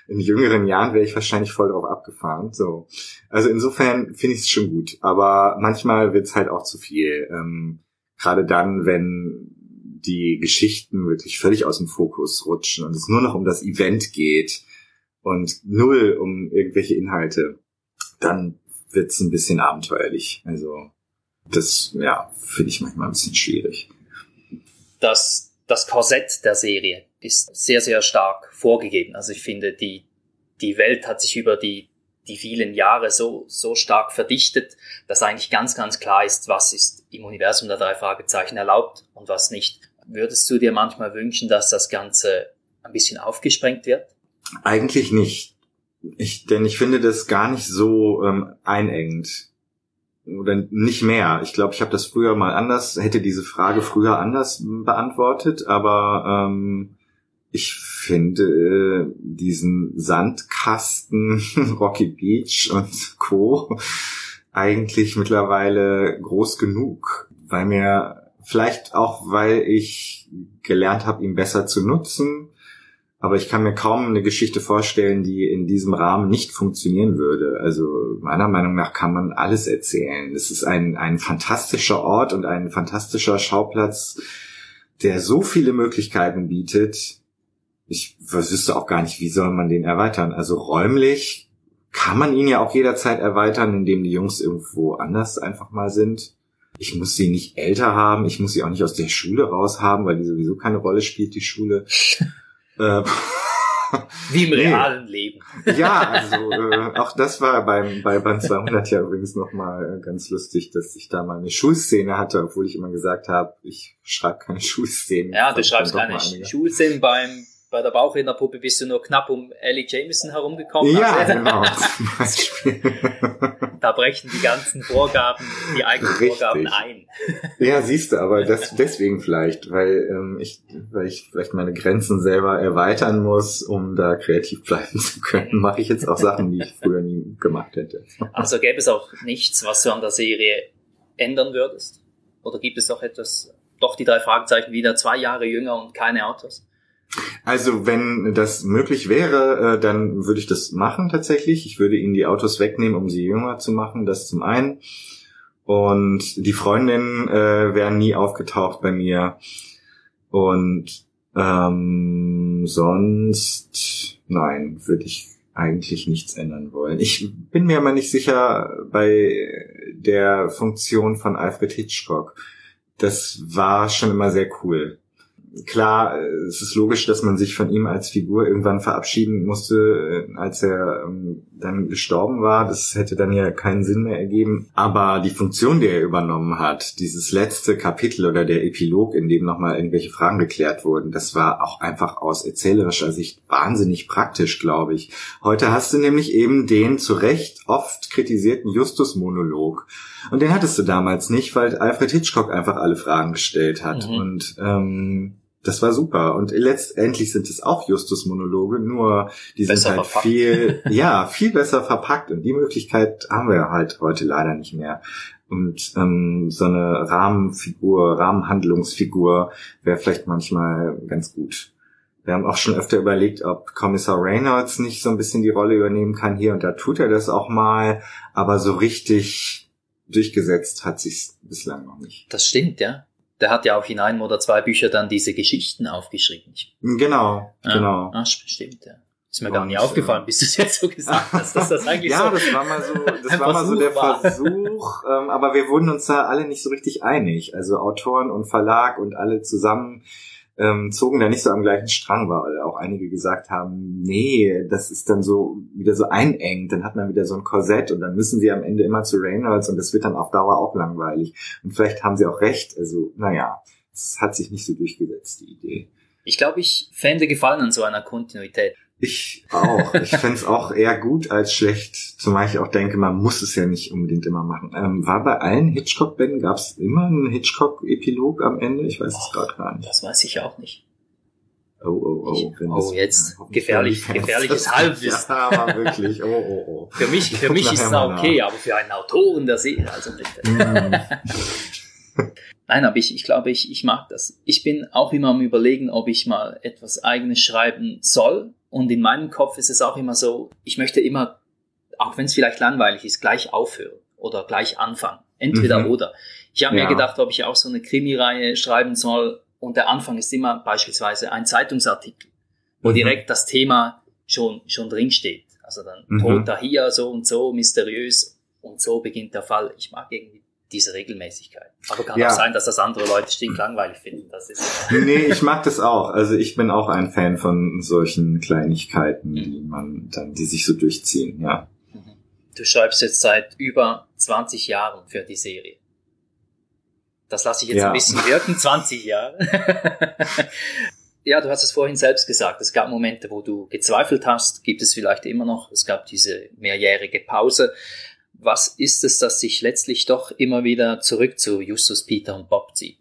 in jüngeren Jahren wäre ich wahrscheinlich voll drauf abgefahren. So. Also insofern finde ich es schon gut. Aber manchmal wird's halt auch zu viel. Ähm, Gerade dann, wenn die Geschichten wirklich völlig aus dem Fokus rutschen und es nur noch um das Event geht und null um irgendwelche Inhalte, dann wird's ein bisschen abenteuerlich. Also das, ja, finde ich manchmal ein bisschen schwierig. Das, das Korsett der Serie ist sehr, sehr stark vorgegeben. Also ich finde, die, die Welt hat sich über die, die vielen Jahre so, so stark verdichtet, dass eigentlich ganz, ganz klar ist, was ist im Universum der drei Fragezeichen erlaubt und was nicht. Würdest du dir manchmal wünschen, dass das Ganze ein bisschen aufgesprengt wird? Eigentlich nicht. Ich, denn ich finde das gar nicht so ähm, einengend. Oder nicht mehr. Ich glaube, ich habe das früher mal anders, hätte diese Frage früher anders beantwortet, aber ähm, ich finde äh, diesen Sandkasten, Rocky Beach und Co. eigentlich mittlerweile groß genug, weil mir vielleicht auch, weil ich gelernt habe, ihn besser zu nutzen, aber ich kann mir kaum eine Geschichte vorstellen, die in diesem Rahmen nicht funktionieren würde. Also meiner Meinung nach kann man alles erzählen. Es ist ein, ein fantastischer Ort und ein fantastischer Schauplatz, der so viele Möglichkeiten bietet, ich wüsste auch gar nicht, wie soll man den erweitern. Also räumlich kann man ihn ja auch jederzeit erweitern, indem die Jungs irgendwo anders einfach mal sind. Ich muss sie nicht älter haben, ich muss sie auch nicht aus der Schule raus haben, weil die sowieso keine Rolle spielt, die Schule. äh, Wie im realen Leben. Ja, also äh, auch das war beim bei Band 200 ja übrigens nochmal äh, ganz lustig, dass ich da mal eine Schulszene hatte, obwohl ich immer gesagt habe, ich schreibe keine Schulszenen. Ja, du schreibst keine Schulszenen beim bei der Bauchrednerpuppe bist du nur knapp um Ellie Jameson herumgekommen. Ja, genau, zum Beispiel. da brechen die ganzen Vorgaben, die eigenen Richtig. Vorgaben ein. Ja, siehst du, aber das deswegen vielleicht, weil ähm, ich, weil ich vielleicht meine Grenzen selber erweitern muss, um da kreativ bleiben zu können, mache ich jetzt auch Sachen, die ich früher nie gemacht hätte. Also gäbe es auch nichts, was du an der Serie ändern würdest? Oder gibt es auch etwas, doch die drei Fragezeichen wieder zwei Jahre jünger und keine Autos? Also wenn das möglich wäre, äh, dann würde ich das machen tatsächlich. Ich würde ihnen die Autos wegnehmen, um sie jünger zu machen, das zum einen. Und die Freundinnen äh, wären nie aufgetaucht bei mir. Und ähm, sonst, nein, würde ich eigentlich nichts ändern wollen. Ich bin mir aber nicht sicher bei der Funktion von Alfred Hitchcock. Das war schon immer sehr cool klar, es ist logisch, dass man sich von ihm als Figur irgendwann verabschieden musste, äh, als er ähm, dann gestorben war. Das hätte dann ja keinen Sinn mehr ergeben. Aber die Funktion, die er übernommen hat, dieses letzte Kapitel oder der Epilog, in dem nochmal irgendwelche Fragen geklärt wurden, das war auch einfach aus erzählerischer Sicht wahnsinnig praktisch, glaube ich. Heute hast du nämlich eben den zu Recht oft kritisierten Justus-Monolog. Und den hattest du damals nicht, weil Alfred Hitchcock einfach alle Fragen gestellt hat. Mhm. Und ähm, das war super. Und letztendlich sind es auch Justus-Monologe, nur die besser sind halt verpackt. viel, ja, viel besser verpackt. Und die Möglichkeit haben wir halt heute leider nicht mehr. Und ähm, so eine Rahmenfigur, Rahmenhandlungsfigur wäre vielleicht manchmal ganz gut. Wir haben auch schon öfter überlegt, ob Kommissar Reynolds nicht so ein bisschen die Rolle übernehmen kann hier und da tut er das auch mal, aber so richtig durchgesetzt hat sich bislang noch nicht. Das stimmt, ja der hat ja auch in einem oder zwei Büchern dann diese Geschichten aufgeschrieben. Genau, ja, genau. Ach, stimmt, ja. Ist mir gar nicht aufgefallen, bis du es jetzt so gesagt hast, dass das eigentlich ja, so. das war mal so, das war mal so der war. Versuch, ähm, aber wir wurden uns da alle nicht so richtig einig. Also Autoren und Verlag und alle zusammen ähm, zogen da nicht so am gleichen Strang, weil auch einige gesagt haben, nee, das ist dann so wieder so einengt, dann hat man wieder so ein Korsett und dann müssen sie am Ende immer zu Reynolds und das wird dann auf Dauer auch langweilig. Und vielleicht haben sie auch recht, also naja, es hat sich nicht so durchgesetzt, die Idee. Ich glaube, ich fände Gefallen an so einer Kontinuität. Ich auch. Ich fände es auch eher gut als schlecht, zumal ich auch denke, man muss es ja nicht unbedingt immer machen. Ähm, war bei allen Hitchcock-Bänden, gab es immer einen Hitchcock-Epilog am Ende? Ich weiß es gerade gar nicht. Das weiß ich auch nicht. Oh, oh, oh. Ich, oh, jetzt gefährlich, gefährliches Halbwissen. Ja, aber wirklich. Oh, oh, oh. Für mich, für mich ist es okay, aber für einen Autoren der Serie, also bitte. Nein, aber ich, ich glaube, ich, ich mag das. Ich bin auch immer am überlegen, ob ich mal etwas eigenes schreiben soll und in meinem Kopf ist es auch immer so, ich möchte immer, auch wenn es vielleicht langweilig ist, gleich aufhören oder gleich anfangen. Entweder mhm. oder. Ich habe ja. mir gedacht, ob ich auch so eine Krimireihe schreiben soll und der Anfang ist immer beispielsweise ein Zeitungsartikel, wo mhm. direkt das Thema schon, schon drin steht. Also dann mhm. Toter hier, so und so, mysteriös und so beginnt der Fall. Ich mag irgendwie diese Regelmäßigkeit. Aber kann ja. auch sein, dass das andere Leute stinklangweilig finden. Das ist nee, ich mag das auch. Also ich bin auch ein Fan von solchen Kleinigkeiten, die man dann, die sich so durchziehen, ja. Du schreibst jetzt seit über 20 Jahren für die Serie. Das lasse ich jetzt ja. ein bisschen wirken, 20 Jahre. ja, du hast es vorhin selbst gesagt. Es gab Momente, wo du gezweifelt hast, gibt es vielleicht immer noch. Es gab diese mehrjährige Pause was ist es, das sich letztlich doch immer wieder zurück zu Justus, Peter und Bob zieht?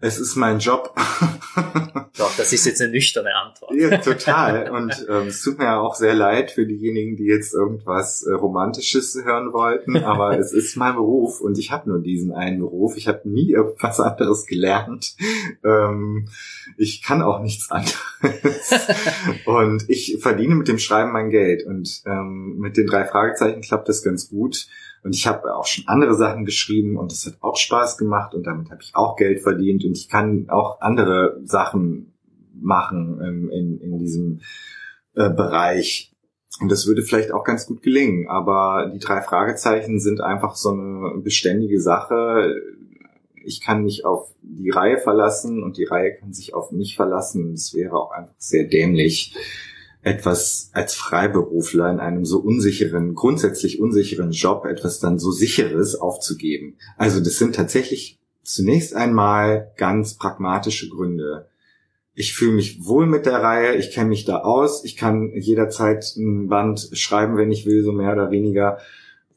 Es ist mein Job. Doch, das ist jetzt eine nüchterne Antwort. Ja, total. Und ähm, es tut mir ja auch sehr leid für diejenigen, die jetzt irgendwas äh, Romantisches hören wollten, aber es ist mein Beruf und ich habe nur diesen einen Beruf. Ich habe nie irgendwas anderes gelernt. Ähm, ich kann auch nichts anderes. und ich verdiene mit dem Schreiben mein Geld. Und ähm, mit den drei Fragezeichen klappt das ganz gut. Und ich habe auch schon andere Sachen geschrieben und es hat auch Spaß gemacht und damit habe ich auch Geld verdient und ich kann auch andere Sachen machen ähm, in, in diesem äh, Bereich. Und das würde vielleicht auch ganz gut gelingen. Aber die drei Fragezeichen sind einfach so eine beständige Sache. Ich kann mich auf die Reihe verlassen und die Reihe kann sich auf mich verlassen. Es wäre auch einfach sehr dämlich, etwas als Freiberufler in einem so unsicheren, grundsätzlich unsicheren Job etwas dann so sicheres aufzugeben. Also das sind tatsächlich zunächst einmal ganz pragmatische Gründe. Ich fühle mich wohl mit der Reihe, ich kenne mich da aus, ich kann jederzeit ein Band schreiben, wenn ich will, so mehr oder weniger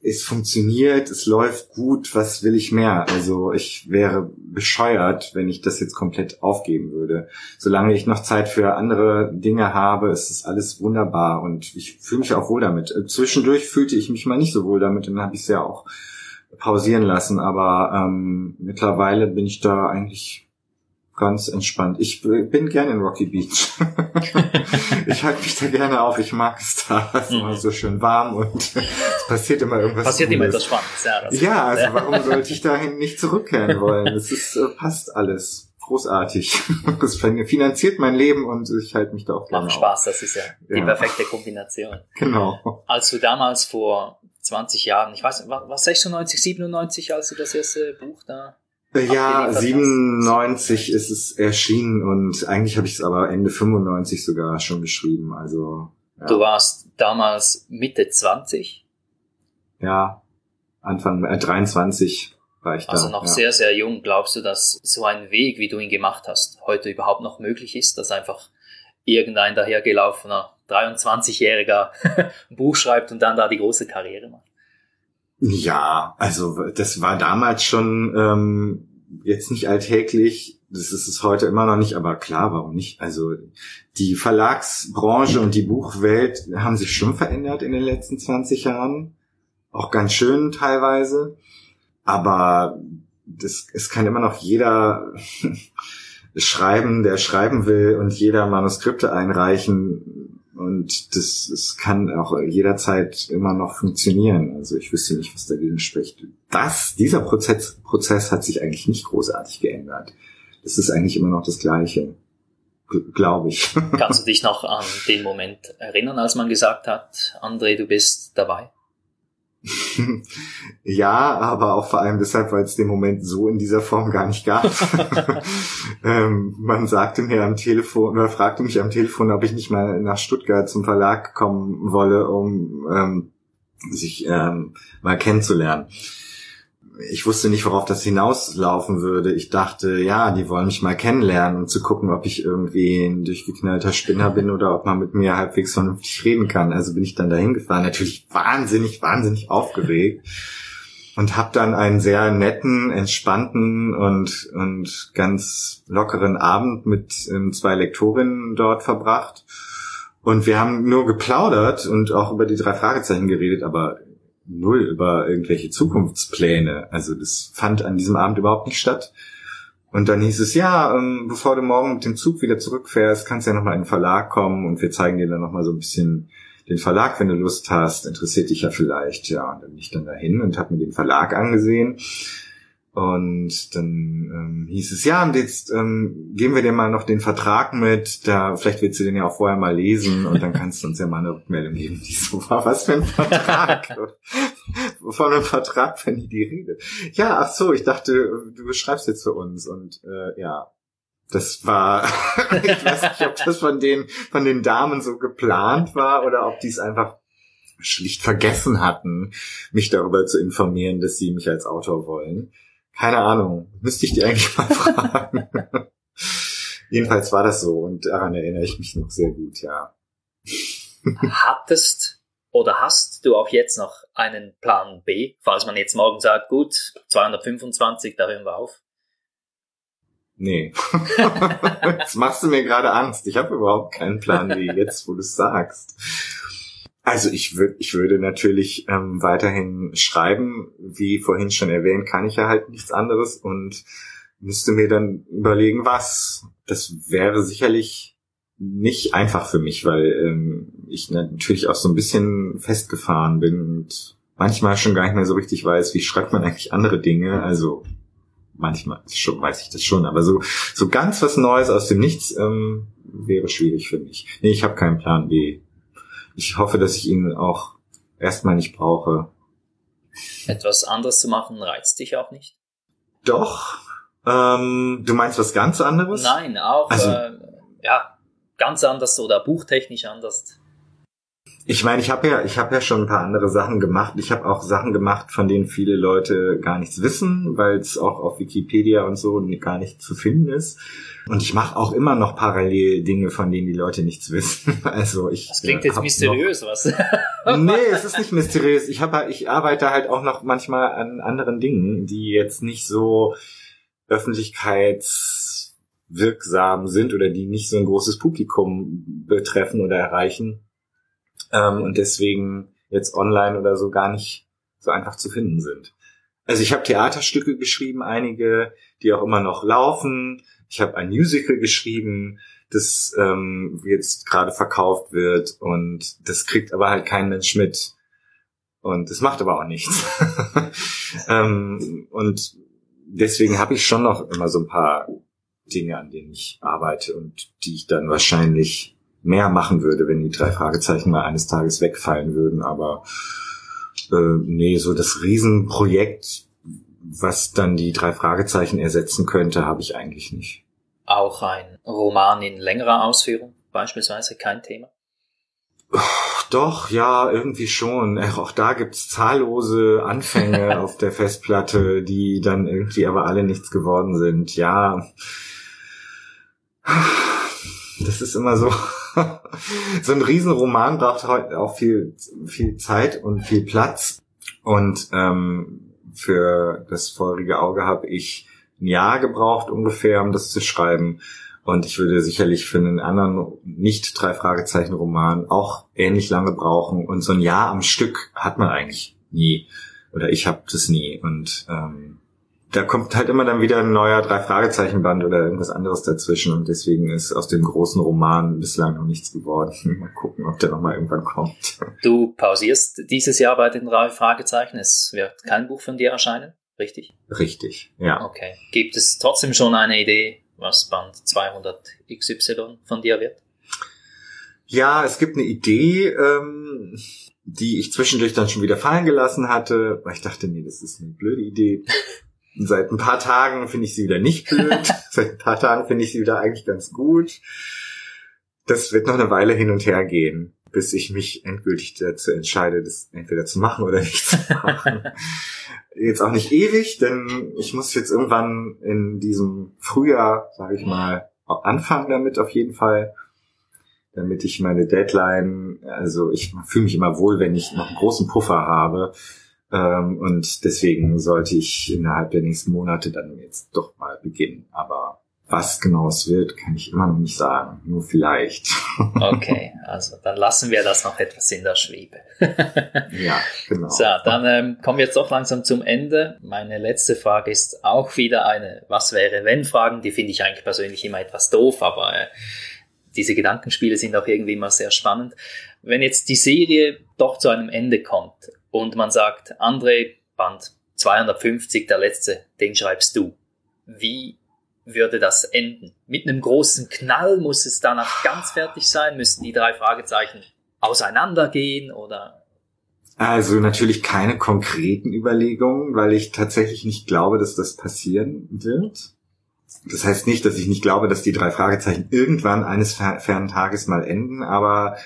es funktioniert, es läuft gut, was will ich mehr? Also ich wäre bescheuert, wenn ich das jetzt komplett aufgeben würde. Solange ich noch Zeit für andere Dinge habe, ist es alles wunderbar und ich fühle mich auch wohl damit. Äh, zwischendurch fühlte ich mich mal nicht so wohl damit und dann habe ich es ja auch pausieren lassen, aber ähm, mittlerweile bin ich da eigentlich ganz entspannt. Ich bin gerne in Rocky Beach. ich halte mich da gerne auf. Ich mag es da. Es ist immer so schön warm und es passiert immer irgendwas. Passiert immer etwas Spannendes. Ja, ja also warum sollte ich dahin nicht zurückkehren wollen? Es ist, äh, passt alles. Großartig. Das finanziert mein Leben und ich halte mich da auch gerne Macht Spaß, auf. das ist ja die ja. perfekte Kombination. Genau. Als du damals vor 20 Jahren, ich weiß, war 96, 97, als du das erste Buch da ja, 97 ist es erschienen und eigentlich habe ich es aber Ende 95 sogar schon geschrieben. Also ja. Du warst damals Mitte 20? Ja, Anfang äh, 23 war ich da. Also noch ja. sehr, sehr jung. Glaubst du, dass so ein Weg, wie du ihn gemacht hast, heute überhaupt noch möglich ist, dass einfach irgendein dahergelaufener 23-Jähriger ein Buch schreibt und dann da die große Karriere macht? Ja, also das war damals schon ähm, jetzt nicht alltäglich. Das ist es heute immer noch nicht, aber klar, warum nicht? Also die Verlagsbranche und die Buchwelt haben sich schon verändert in den letzten 20 Jahren. Auch ganz schön teilweise. Aber das, es kann immer noch jeder schreiben, der schreiben will und jeder Manuskripte einreichen und das, das kann auch jederzeit immer noch funktionieren. Also ich wüsste nicht, was dagegen spricht. Das, dieser Prozess, Prozess hat sich eigentlich nicht großartig geändert. Das ist eigentlich immer noch das Gleiche. Glaube ich. Kannst du dich noch an den Moment erinnern, als man gesagt hat, André, du bist dabei? ja, aber auch vor allem deshalb, weil es den Moment so in dieser Form gar nicht gab. ähm, man sagte mir am Telefon oder fragte mich am Telefon, ob ich nicht mal nach Stuttgart zum Verlag kommen wolle, um ähm, sich ähm, mal kennenzulernen ich wusste nicht, worauf das hinauslaufen würde. Ich dachte, ja, die wollen mich mal kennenlernen, um zu gucken, ob ich irgendwie ein durchgeknallter Spinner bin oder ob man mit mir halbwegs vernünftig reden kann. Also bin ich dann dahin gefahren, natürlich wahnsinnig, wahnsinnig aufgeregt und habe dann einen sehr netten, entspannten und und ganz lockeren Abend mit ähm, zwei Lektorinnen dort verbracht. Und wir haben nur geplaudert und auch über die drei Fragezeichen geredet, aber null über irgendwelche Zukunftspläne. Also das fand an diesem Abend überhaupt nicht statt. Und dann hieß es, ja, ähm, bevor du morgen mit dem Zug wieder zurückfährst, kannst du ja nochmal in den Verlag kommen und wir zeigen dir dann nochmal so ein bisschen den Verlag, wenn du Lust hast. Interessiert dich ja vielleicht. Ja, und dann bin ich dann dahin und habe mir den Verlag angesehen und dann ähm, hieß es, ja, und jetzt ähm, geben wir dir mal noch den Vertrag mit, da vielleicht willst du den ja auch vorher mal lesen und dann kannst du uns ja mal eine Rückmeldung geben, die so war. Was für ein Vertrag? Von einem Vertrag, wenn ich die Rede. Ja, ach so, ich dachte, du beschreibst jetzt für uns und äh, ja, das war, ich weiß nicht, ob das von den, von den Damen so geplant war oder ob die es einfach schlicht vergessen hatten, mich darüber zu informieren, dass sie mich als Autor wollen. Keine Ahnung. Müsste ich die eigentlich mal fragen. Jedenfalls war das so und daran erinnere ich mich noch sehr gut, ja. Hattest oder hast du auch jetzt noch einen Plan B, falls man jetzt morgen sagt, gut, 225, da hören wir auf? Nee. Jetzt machst du mir gerade Angst. Ich habe überhaupt keinen Plan B, jetzt wo du es sagst. Also ich würde ich würde natürlich ähm, weiterhin schreiben. Wie vorhin schon erwähnt, kann ich ja halt nichts anderes und müsste mir dann überlegen, was. Das wäre sicherlich nicht einfach für mich, weil ähm, ich natürlich auch so ein bisschen festgefahren bin und manchmal schon gar nicht mehr so richtig weiß, wie schreibt man eigentlich andere Dinge. Also manchmal schon weiß ich das schon, aber so so ganz was Neues aus dem Nichts ähm, wäre schwierig für mich. Nee, ich habe keinen Plan B. Ich hoffe, dass ich ihn auch erstmal nicht brauche. Etwas anderes zu machen reizt dich auch nicht? Doch. Ähm, du meinst was ganz anderes? Nein, auch also, äh, ja ganz anders oder buchtechnisch anders. Ich meine, ich habe ja, ich habe ja schon ein paar andere Sachen gemacht. Ich habe auch Sachen gemacht, von denen viele Leute gar nichts wissen, weil es auch auf Wikipedia und so gar nicht zu finden ist. Und ich mache auch immer noch parallel Dinge, von denen die Leute nichts wissen. Also ich. Das klingt jetzt mysteriös, noch, was? nee, es ist nicht mysteriös. Ich habe, ich arbeite halt auch noch manchmal an anderen Dingen, die jetzt nicht so öffentlichkeitswirksam sind oder die nicht so ein großes Publikum betreffen oder erreichen ähm, und deswegen jetzt online oder so gar nicht so einfach zu finden sind. Also ich habe Theaterstücke geschrieben, einige, die auch immer noch laufen. Ich habe ein Musical geschrieben, das ähm, jetzt gerade verkauft wird und das kriegt aber halt kein Mensch mit. Und das macht aber auch nichts. ähm, und deswegen habe ich schon noch immer so ein paar Dinge, an denen ich arbeite und die ich dann wahrscheinlich mehr machen würde, wenn die drei Fragezeichen mal eines Tages wegfallen würden. Aber äh, nee, so das Riesenprojekt, was dann die drei Fragezeichen ersetzen könnte, habe ich eigentlich nicht. Auch ein Roman in längerer Ausführung beispielsweise kein Thema? Doch, ja, irgendwie schon. Auch da gibt's zahllose Anfänge auf der Festplatte, die dann irgendwie aber alle nichts geworden sind. Ja, das ist immer so. so ein Riesenroman braucht heute auch viel, viel Zeit und viel Platz. Und ähm, für das feurige Auge habe ich ein Jahr gebraucht ungefähr, um das zu schreiben. Und ich würde sicherlich für einen anderen nicht drei Fragezeichen Roman auch ähnlich lange brauchen. Und so ein Jahr am Stück hat man eigentlich nie. Oder ich habe das nie. Und ähm, da kommt halt immer dann wieder ein neuer Drei-Fragezeichen-Band oder irgendwas anderes dazwischen und deswegen ist aus dem großen Roman bislang noch nichts geworden. Mal gucken, ob der nochmal irgendwann kommt. Du pausierst dieses Jahr bei den drei Fragezeichen. Es wird kein Buch von dir erscheinen, richtig? Richtig, ja. Okay. Gibt es trotzdem schon eine Idee, was Band 200 XY von dir wird? Ja, es gibt eine Idee, ähm, die ich zwischendurch dann schon wieder fallen gelassen hatte, weil ich dachte, nee, das ist eine blöde Idee. Seit ein paar Tagen finde ich sie wieder nicht blöd. Seit ein paar Tagen finde ich sie wieder eigentlich ganz gut. Das wird noch eine Weile hin und her gehen, bis ich mich endgültig dazu entscheide, das entweder zu machen oder nicht zu machen. jetzt auch nicht ewig, denn ich muss jetzt irgendwann in diesem Frühjahr, sage ich mal, anfangen damit auf jeden Fall, damit ich meine Deadline, also ich fühle mich immer wohl, wenn ich noch einen großen Puffer habe, ähm, und deswegen sollte ich innerhalb der nächsten Monate dann jetzt doch mal beginnen. Aber was genau es wird, kann ich immer noch nicht sagen. Nur vielleicht. Okay, also dann lassen wir das noch etwas in der Schwebe. ja, genau. So, dann ähm, kommen wir jetzt doch langsam zum Ende. Meine letzte Frage ist auch wieder eine Was wäre wenn Fragen. Die finde ich eigentlich persönlich immer etwas doof, aber äh, diese Gedankenspiele sind auch irgendwie immer sehr spannend. Wenn jetzt die Serie doch zu einem Ende kommt und man sagt, André, Band 250, der letzte, den schreibst du. Wie würde das enden? Mit einem großen Knall muss es danach ganz fertig sein? Müssen die drei Fragezeichen auseinandergehen oder? Also natürlich keine konkreten Überlegungen, weil ich tatsächlich nicht glaube, dass das passieren wird. Das heißt nicht, dass ich nicht glaube, dass die drei Fragezeichen irgendwann eines fernen Tages mal enden, aber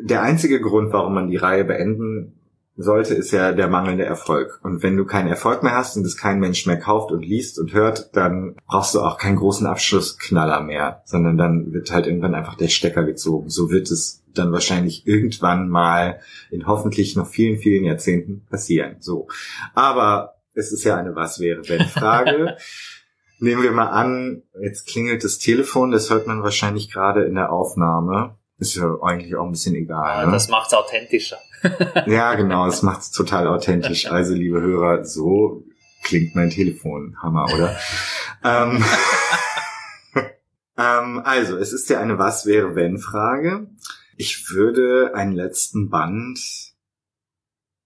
der einzige Grund, warum man die Reihe beenden sollte, ist ja der mangelnde Erfolg. Und wenn du keinen Erfolg mehr hast und es kein Mensch mehr kauft und liest und hört, dann brauchst du auch keinen großen Abschlussknaller mehr, sondern dann wird halt irgendwann einfach der Stecker gezogen. So wird es dann wahrscheinlich irgendwann mal in hoffentlich noch vielen, vielen Jahrzehnten passieren. So. Aber es ist ja eine Was wäre wenn Frage. Nehmen wir mal an, jetzt klingelt das Telefon, das hört man wahrscheinlich gerade in der Aufnahme. Ist ja eigentlich auch ein bisschen egal. Ja, ne? Das macht's authentischer. Ja, genau, das macht es total authentisch. Also, liebe Hörer, so klingt mein Telefon. Hammer, oder? ähm, ähm, also, es ist ja eine Was wäre wenn Frage. Ich würde einen letzten Band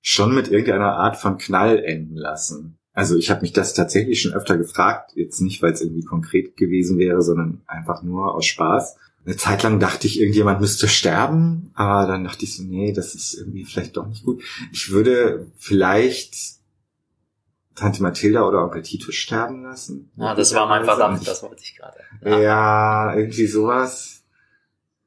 schon mit irgendeiner Art von Knall enden lassen. Also ich habe mich das tatsächlich schon öfter gefragt, jetzt nicht, weil es irgendwie konkret gewesen wäre, sondern einfach nur aus Spaß. Eine Zeit lang dachte ich, irgendjemand müsste sterben, aber dann dachte ich so, nee, das ist irgendwie vielleicht doch nicht gut. Ich würde vielleicht Tante Mathilda oder Onkel Titus sterben lassen. Ah, das war mein Verdacht, das wollte ich gerade. Ja. Ja, irgendwie sowas.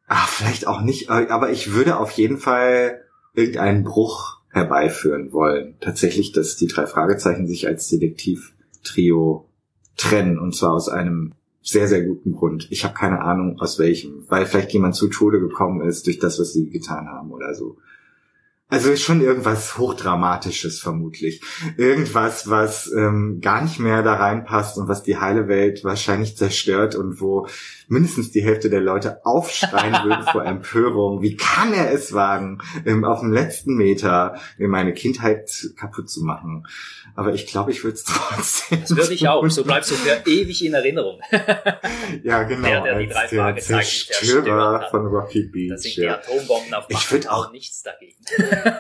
Ah, vielleicht auch nicht, aber ich würde auf jeden Fall irgendeinen Bruch herbeiführen wollen. Tatsächlich, dass die drei Fragezeichen sich als Detektiv-Trio trennen und zwar aus einem sehr, sehr guten Grund. Ich habe keine Ahnung aus welchem, weil vielleicht jemand zu Tode gekommen ist durch das, was sie getan haben oder so. Also schon irgendwas Hochdramatisches vermutlich. Irgendwas, was ähm, gar nicht mehr da reinpasst und was die heile Welt wahrscheinlich zerstört und wo mindestens die Hälfte der Leute aufschreien würden vor Empörung. Wie kann er es wagen, ähm, auf dem letzten Meter mir meine Kindheit kaputt zu machen? Aber ich glaube, ich würde es trotzdem. Das würde ich auch. So bleibst du für ewig in Erinnerung. ja, genau. Der, der die drei Fragezeichen Zerstörer von Rocky Beach. Da sind die. Atombomben auf Ich Macht würd und auch- nichts dagegen.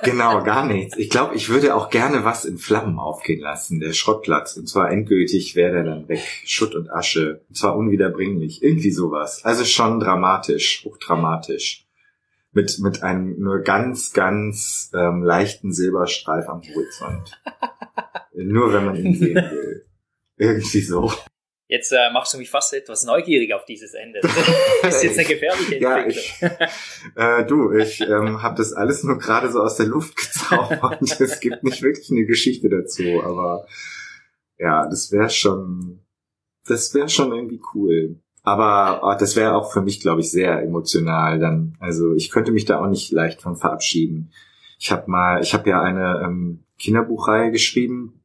Genau, gar nichts. Ich glaube, ich würde auch gerne was in Flammen aufgehen lassen, der Schrottplatz. Und zwar endgültig wäre der dann weg. Schutt und Asche. Und zwar unwiederbringlich. Irgendwie sowas. Also schon dramatisch, hochdramatisch. Mit, mit einem nur ganz, ganz ähm, leichten Silberstreif am Horizont. nur wenn man ihn sehen will. Irgendwie so. Jetzt äh, machst du mich fast etwas neugierig auf dieses Ende. Das ist jetzt eine gefährliche Ja, Entwicklung. ich, äh, du, ich ähm, habe das alles nur gerade so aus der Luft gezaubert. es gibt nicht wirklich eine Geschichte dazu, aber ja, das wäre schon, das wäre schon irgendwie cool. Aber oh, das wäre auch für mich, glaube ich, sehr emotional dann. Also ich könnte mich da auch nicht leicht von verabschieden. Ich habe mal, ich habe ja eine ähm, Kinderbuchreihe geschrieben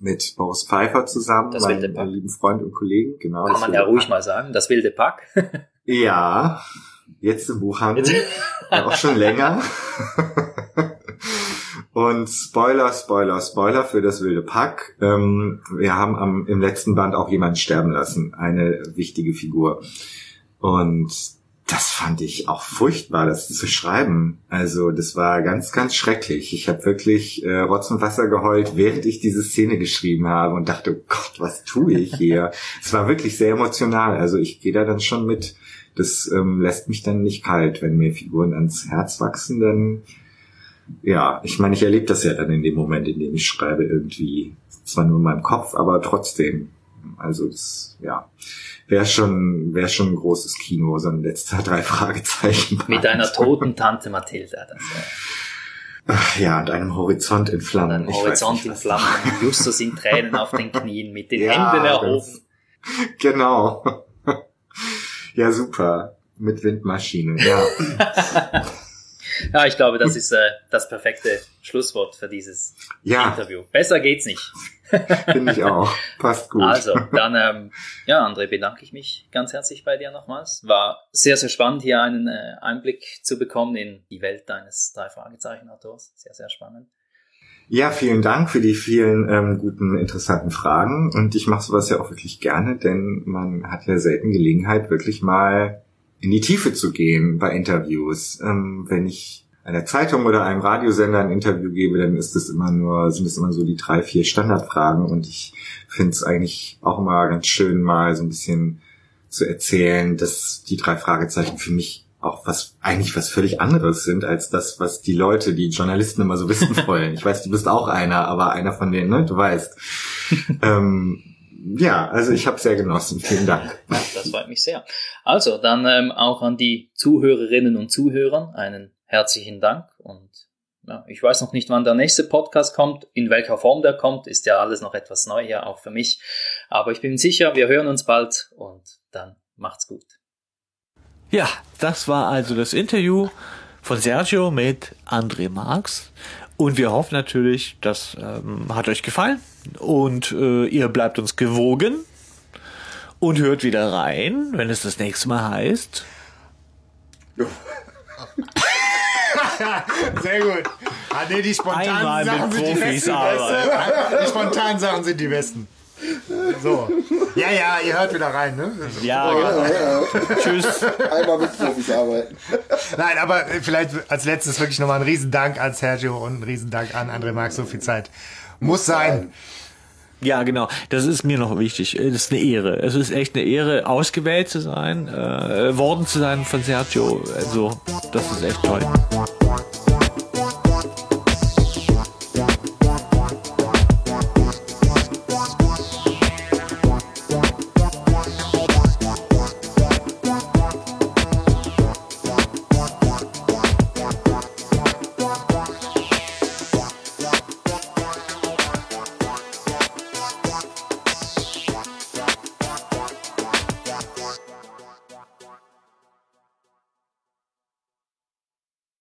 mit Boris Pfeiffer zusammen, Das meinem äh, lieben Freund und Kollegen. Genau. Kann man ja ruhig Pack. mal sagen. Das wilde Pack. Ja, jetzt im Buchhandel. Ja, auch schon länger. Und Spoiler, Spoiler, Spoiler für das wilde Pack. Ähm, wir haben am, im letzten Band auch jemanden sterben lassen, eine wichtige Figur. Und das fand ich auch furchtbar, das zu schreiben. Also das war ganz, ganz schrecklich. Ich habe wirklich äh, Rotz und Wasser geheult, während ich diese Szene geschrieben habe und dachte, oh Gott, was tue ich hier? es war wirklich sehr emotional. Also ich gehe da dann schon mit. Das ähm, lässt mich dann nicht kalt, wenn mir Figuren ans Herz wachsen. Dann ja, ich meine, ich erlebe das ja dann in dem Moment, in dem ich schreibe, irgendwie zwar nur in meinem Kopf, aber trotzdem. Also das, ja, wäre schon, wäre schon ein großes Kino, so ein letzter drei Fragezeichen. Mit einer toten Tante Mathilda. Das, äh, Ach, Ja, und einem Horizont in Flammen. ein Ich weiß Horizont in Flammen. Justus in Tränen auf den Knien, mit den Ja, Händen das- erhoben. Genau. ja, super. Mit Windmaschine. Ja. Ja, ich glaube, das ist äh, das perfekte Schlusswort für dieses Ja, Interview. Besser geht's nicht. finde ich auch. Passt gut. Also, dann, ähm, ja, André, bedanke ich mich ganz herzlich bei dir nochmals. War sehr, sehr spannend, hier einen äh, Einblick zu bekommen in die Welt deines Drei-Fragezeichen-Autors. Sehr, sehr spannend. Ja, vielen Dank für die vielen ähm, guten, interessanten Fragen. Und ich mache sowas ja auch wirklich gerne, denn man hat ja selten Gelegenheit, wirklich mal in die Tiefe zu gehen bei Interviews. Ähm, wenn ich einer Zeitung oder einem Radiosender ein Interview gebe, dann ist es immer nur, sind es immer so die drei, vier Standardfragen. Und ich finde es eigentlich auch immer ganz schön, mal so ein bisschen zu erzählen, dass die drei Fragezeichen für mich auch was eigentlich was völlig anderes sind als das, was die Leute, die Journalisten immer so wissen wollen. Ich weiß, du bist auch einer, aber einer von denen, ne? Du weißt. ähm, ja, also ich habe sehr genossen. Vielen Dank. Ja, das freut mich sehr. Also, dann ähm, auch an die Zuhörerinnen und Zuhörer einen herzlichen Dank und ja, ich weiß noch nicht, wann der nächste Podcast kommt, in welcher Form der kommt, ist ja alles noch etwas neu hier, auch für mich. Aber ich bin sicher, wir hören uns bald und dann macht's gut. Ja, das war also das Interview von Sergio mit André Marx. Und wir hoffen natürlich, das ähm, hat euch gefallen und äh, ihr bleibt uns gewogen. Und hört wieder rein, wenn es das nächste Mal heißt. Sehr gut. Ah, nee, die spontanen Einmal mit Sachen sind die Profis besten. Weißt du? Die spontanen Sachen sind die besten. So. Ja, ja, ihr hört wieder rein, ne? Ja, genau. Ja, ja. Tschüss. Einmal mit Profis arbeiten. Nein, aber äh, vielleicht als letztes wirklich nochmal ein Riesendank an Sergio und ein Riesendank an André Marx. So viel Zeit muss sein. Ja, genau. Das ist mir noch wichtig. Das ist eine Ehre. Es ist echt eine Ehre, ausgewählt zu sein, äh, worden zu sein von Sergio. Also, das ist echt toll.